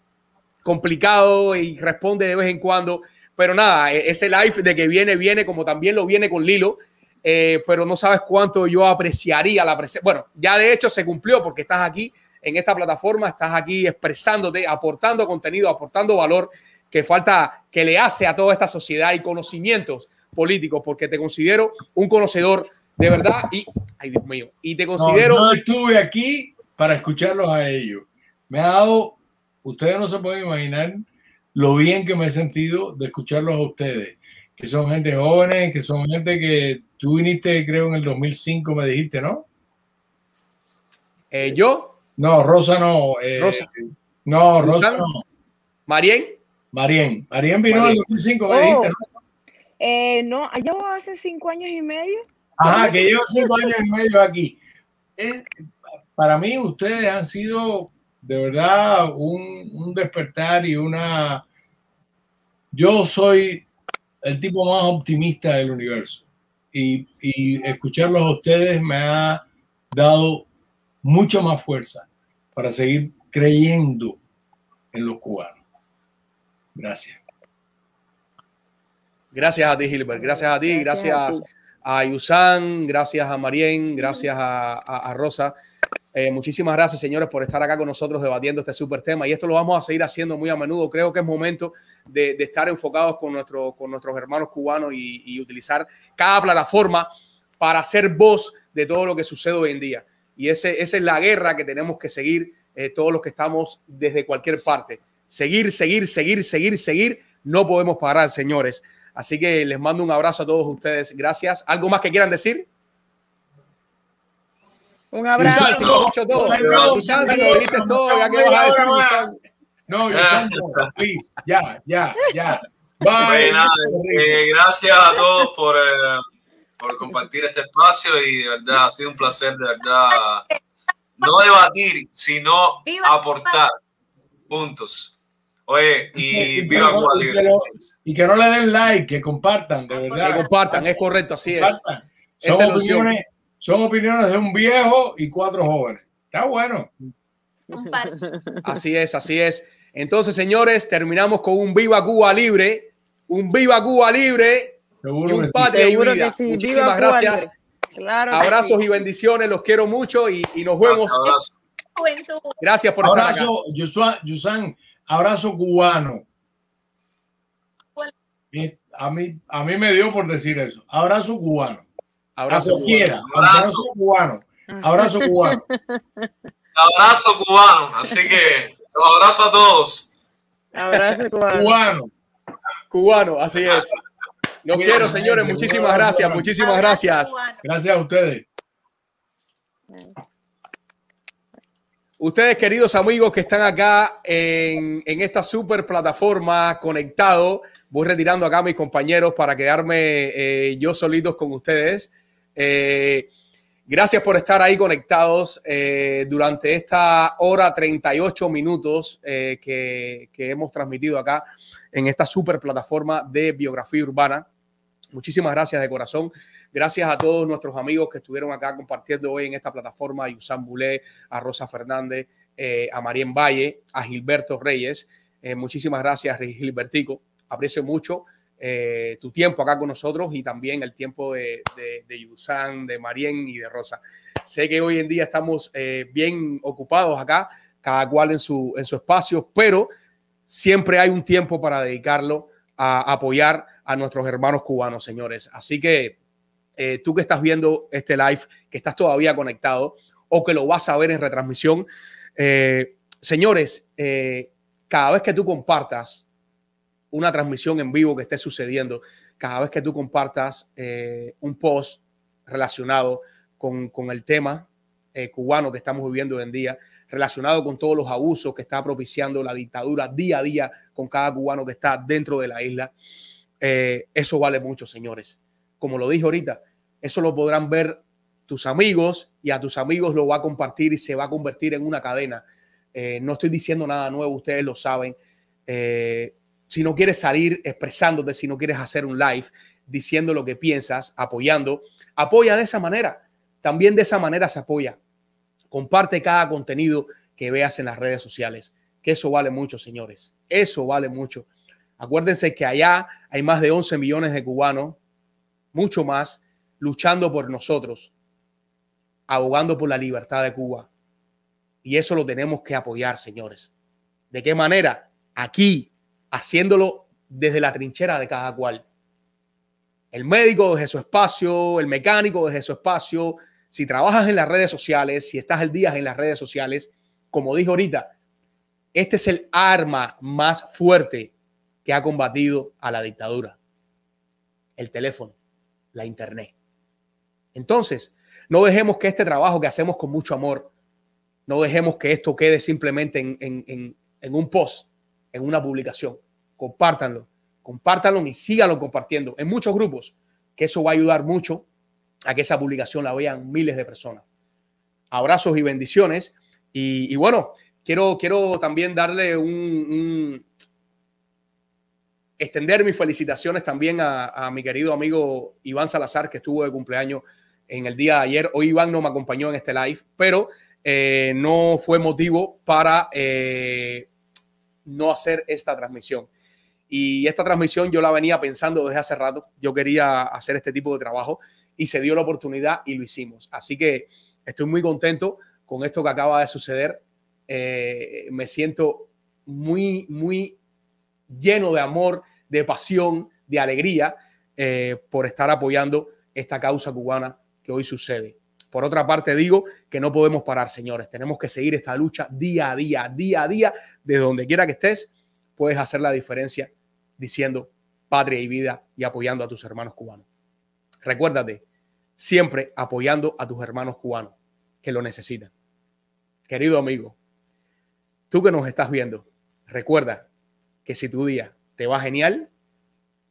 complicado y responde de vez en cuando. Pero nada, e, ese live de que viene, viene, como también lo viene con Lilo, eh, pero no sabes cuánto yo apreciaría la presencia. Bueno, ya de hecho se cumplió porque estás aquí en esta plataforma, estás aquí expresándote, aportando contenido, aportando valor que falta, que le hace a toda esta sociedad y conocimientos políticos, porque te considero un conocedor de verdad y, ay Dios mío, y te considero... No, estuve aquí para escucharlos a ellos. Me ha dado, ustedes no se pueden imaginar lo bien que me he sentido de escucharlos a ustedes, que son gente jóvenes, que son gente que tú viniste, creo, en el 2005, me dijiste, ¿no? Eh, ¿Yo? No, Rosa no. Eh, Rosa. No, Rosa no. ¿Marien? Marien. Marien vino en el 2005, me dijiste, ¿no? Eh, no, yo hace cinco años y medio. Ajá, que llevo cinco años y medio aquí. para mí, ustedes han sido de verdad un, un despertar y una. Yo soy el tipo más optimista del universo y, y escucharlos a ustedes me ha dado mucha más fuerza para seguir creyendo en los cubanos. Gracias. Gracias a ti, Gilbert. Gracias a ti, gracias, a, Yusan, gracias a Marien, gracias a, Rosa. Eh, muchísimas gracias, señores, por estar acá con nosotros debatiendo este súper tema. Y esto lo vamos a seguir haciendo muy a menudo. Creo que es momento de, estar enfocados con, nuestro, con nuestros hermanos cubanos y, utilizar cada plataforma para ser voz de todo lo que sucede hoy en día. Y ese, esa es la guerra que tenemos que seguir eh, todos los que estamos desde cualquier parte. Seguir, seguir, seguir, seguir, seguir. No podemos parar, señores. Así que les mando un abrazo a todos ustedes. Gracias. ¿Algo más que quieran decir? Un abrazo. Susan, si lo dicho todo. Susan, si lo dijiste todo, ya que vas a decir. No, please. Ya, ya, ya. Bye. Eh, gracias a todos por, eh, por compartir este espacio y de verdad ha sido un placer, de verdad, no debatir, sino aportar puntos. Oye, y, viva Cuba Libre. Y que no le den like, que compartan, de verdad. Que compartan, es correcto, así es. Son opiniones, son opiniones de un viejo y cuatro jóvenes. Está bueno. Así es, así es. Entonces, señores, terminamos con un Viva Cuba Libre, un Viva Cuba Libre y un Patria y Vida. Muchísimas gracias. Abrazos y bendiciones, los quiero mucho y, nos vemos. Gracias por estar acá. Yusan, abrazo cubano. A mí, a mí me dio por decir eso. Abrazo cubano. Abrazo, cubano. Abrazo. cubano. Abrazo [LAUGHS] cubano. Abrazo cubano. Así que los abrazo a todos. Abrazo cubano. Cubano. Cubano, así es. No quiero, señores. Muchísimas gracias. Muchísimas gracias. Gracias a ustedes. Ustedes, queridos amigos que están acá en, esta super plataforma conectado, voy retirando acá a mis compañeros para quedarme eh, yo solitos con ustedes. Eh, gracias por estar ahí conectados eh, durante esta hora 38 minutos que, que, hemos transmitido acá en esta super plataforma de biografía urbana. Muchísimas gracias de corazón. Gracias a todos nuestros amigos que estuvieron acá compartiendo hoy en esta plataforma, a Yusan Bulé, a Rosa Fernández, eh, a Marien Valle, a Gilberto Reyes. Eh, muchísimas gracias, Gilbertico. Aprecio mucho eh, tu tiempo acá con nosotros y también el tiempo de, de, Yusan, de Marien y de Rosa. Sé que hoy en día estamos bien ocupados acá, cada cual en su, en su espacio, pero siempre hay un tiempo para dedicarlo a apoyar a nuestros hermanos cubanos, señores. Así que eh, tú que estás viendo este live, que estás todavía conectado o que lo vas a ver en retransmisión, eh, señores, eh, cada vez que tú compartas una transmisión en vivo que esté sucediendo, cada vez que tú compartas eh, un post relacionado con, el tema eh, cubano que estamos viviendo hoy en día, relacionado con todos los abusos que está propiciando la dictadura día a día con cada cubano que está dentro de la isla. Eh, eso vale mucho, señores. Como lo dije ahorita, eso lo podrán ver tus amigos y a tus amigos lo va a compartir y se va a convertir en una cadena. Eh, no estoy diciendo nada nuevo, ustedes lo saben. Si no quieres salir expresándote, si no quieres hacer un live diciendo lo que piensas, apoyando, apoya de esa manera. También de esa manera se apoya. Comparte cada contenido que veas en las redes sociales, que eso vale mucho, señores. Eso vale mucho. Acuérdense que allá hay más de 11 millones de cubanos, mucho más, luchando por nosotros, abogando por la libertad de Cuba. Y eso lo tenemos que apoyar, señores. ¿De qué manera? Aquí, haciéndolo desde la trinchera de cada cual. El médico desde su espacio, el mecánico desde su espacio, si trabajas en las redes sociales, si estás al día en las redes sociales, como dije ahorita, este es el arma más fuerte que ha combatido a la dictadura. El teléfono, la internet. Entonces, no dejemos que este trabajo que hacemos con mucho amor, no dejemos que esto quede simplemente en, en un post, en una publicación. Compártanlo, compártanlo y síganlo compartiendo en muchos grupos, que eso va a ayudar mucho a que esa publicación la vean miles de personas. Abrazos y bendiciones. Y, bueno, quiero, quiero también darle un, extender mis felicitaciones también a, mi querido amigo Iván Salazar, que estuvo de cumpleaños en el día de ayer. Hoy Iván no me acompañó en este live, pero eh, no fue motivo para eh, no hacer esta transmisión. Y esta transmisión yo la venía pensando desde hace rato. Yo quería hacer este tipo de trabajo y se dio la oportunidad y lo hicimos. Así que estoy muy contento con esto que acaba de suceder. Eh, me siento muy, muy lleno de amor, de pasión, de alegría eh, por estar apoyando esta causa cubana que hoy sucede. Por otra parte, digo que no podemos parar, señores. Tenemos que seguir esta lucha día a día, día a día, desde donde quiera que estés, puedes hacer la diferencia diciendo patria y vida y apoyando a tus hermanos cubanos. Recuérdate, siempre apoyando a tus hermanos cubanos que lo necesitan. Querido amigo, tú que nos estás viendo, recuerda que si tu día te va genial,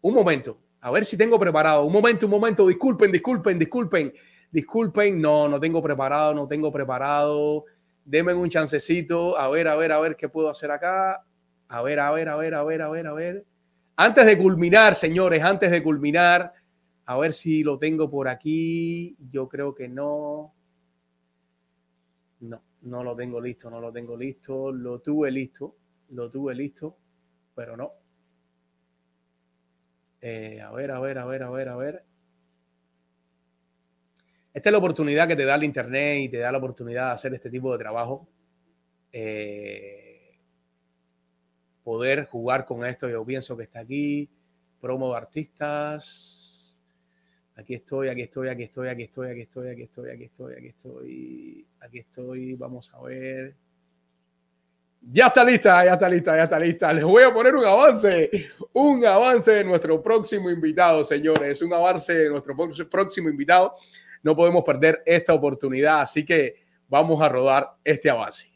un momento, a ver si tengo preparado, un momento, un momento, disculpen, disculpen, disculpen, disculpen, no, no tengo preparado, no tengo preparado, denme un chancecito, a ver, a ver, a ver qué puedo hacer acá, a ver, a ver, a ver, a ver, a ver, a ver. Antes de culminar, señores, antes de culminar, a ver si lo tengo por aquí. Yo creo que no. No, no lo tengo listo, no lo tengo listo. Lo tuve listo, lo tuve listo, pero no. Eh, a ver, a ver, a ver, a ver, a ver. Esta es la oportunidad que te da el Internet y te da la oportunidad de hacer este tipo de trabajo. Eh, poder jugar con esto, yo pienso que está aquí. Promo de artistas Aquí estoy, aquí estoy, aquí estoy, aquí estoy, aquí estoy, aquí estoy, aquí estoy, aquí estoy, aquí estoy, vamos a ver. Ya está lista, ya está lista, ya está lista. Les voy a poner un avance, un avance de nuestro próximo invitado, señores, un avance de nuestro próximo invitado. No podemos perder esta oportunidad, así que vamos a rodar este avance.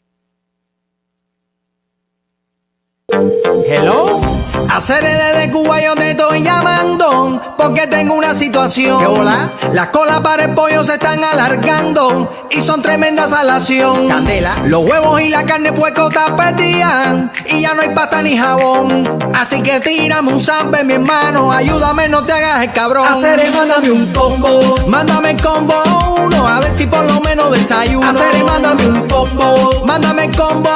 Hello. Hacer de Cuba yo te estoy llamando porque tengo una situación. hola? Las colas para el pollo se están alargando y son tremendas salación. Candela. Los huevos y la carne puerco está perdida y ya no hay pasta ni jabón. Así que tírame un zampe, mi hermano. Ayúdame, no te hagas el cabrón. Hacer mándame un combo. Mándame el combo uno, a ver si por lo menos desayuno. Hacer mándame un combo. Mándame el combo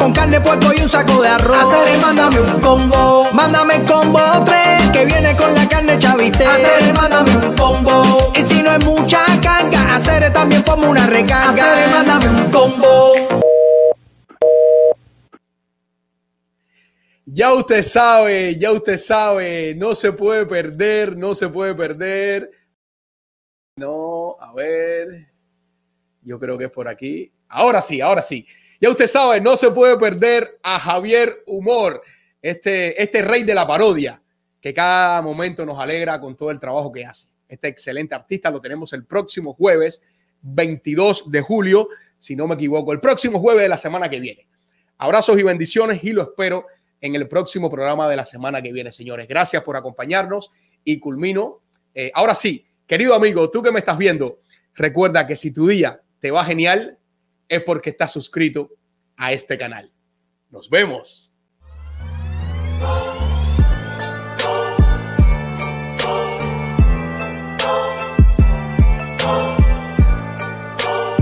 con carne puerco y un saco de arroz. Hacer mándame un combo. Mándame combo 3 que viene con la carne chavite. Hacer, mándame un combo. Y si no es mucha carga, hacer también como una recarga. Hacer, mándame un combo. Ya usted sabe, ya usted sabe, no se puede perder, no se puede perder. No, a ver, yo creo que es por aquí. Ahora sí, ahora sí. Ya usted sabe, no se puede perder a Javier Humor este, este rey de la parodia, que cada momento nos alegra con todo el trabajo que hace. Este excelente artista lo tenemos el próximo jueves 22 de julio, si no me equivoco, el próximo jueves de la semana que viene. Abrazos y bendiciones y lo espero en el próximo programa de la semana que viene, señores. Gracias por acompañarnos y culmino. Eh, ahora sí, querido amigo, tú que me estás viendo, recuerda que si tu día te va genial, es porque estás suscrito a este canal. Nos vemos. Oh,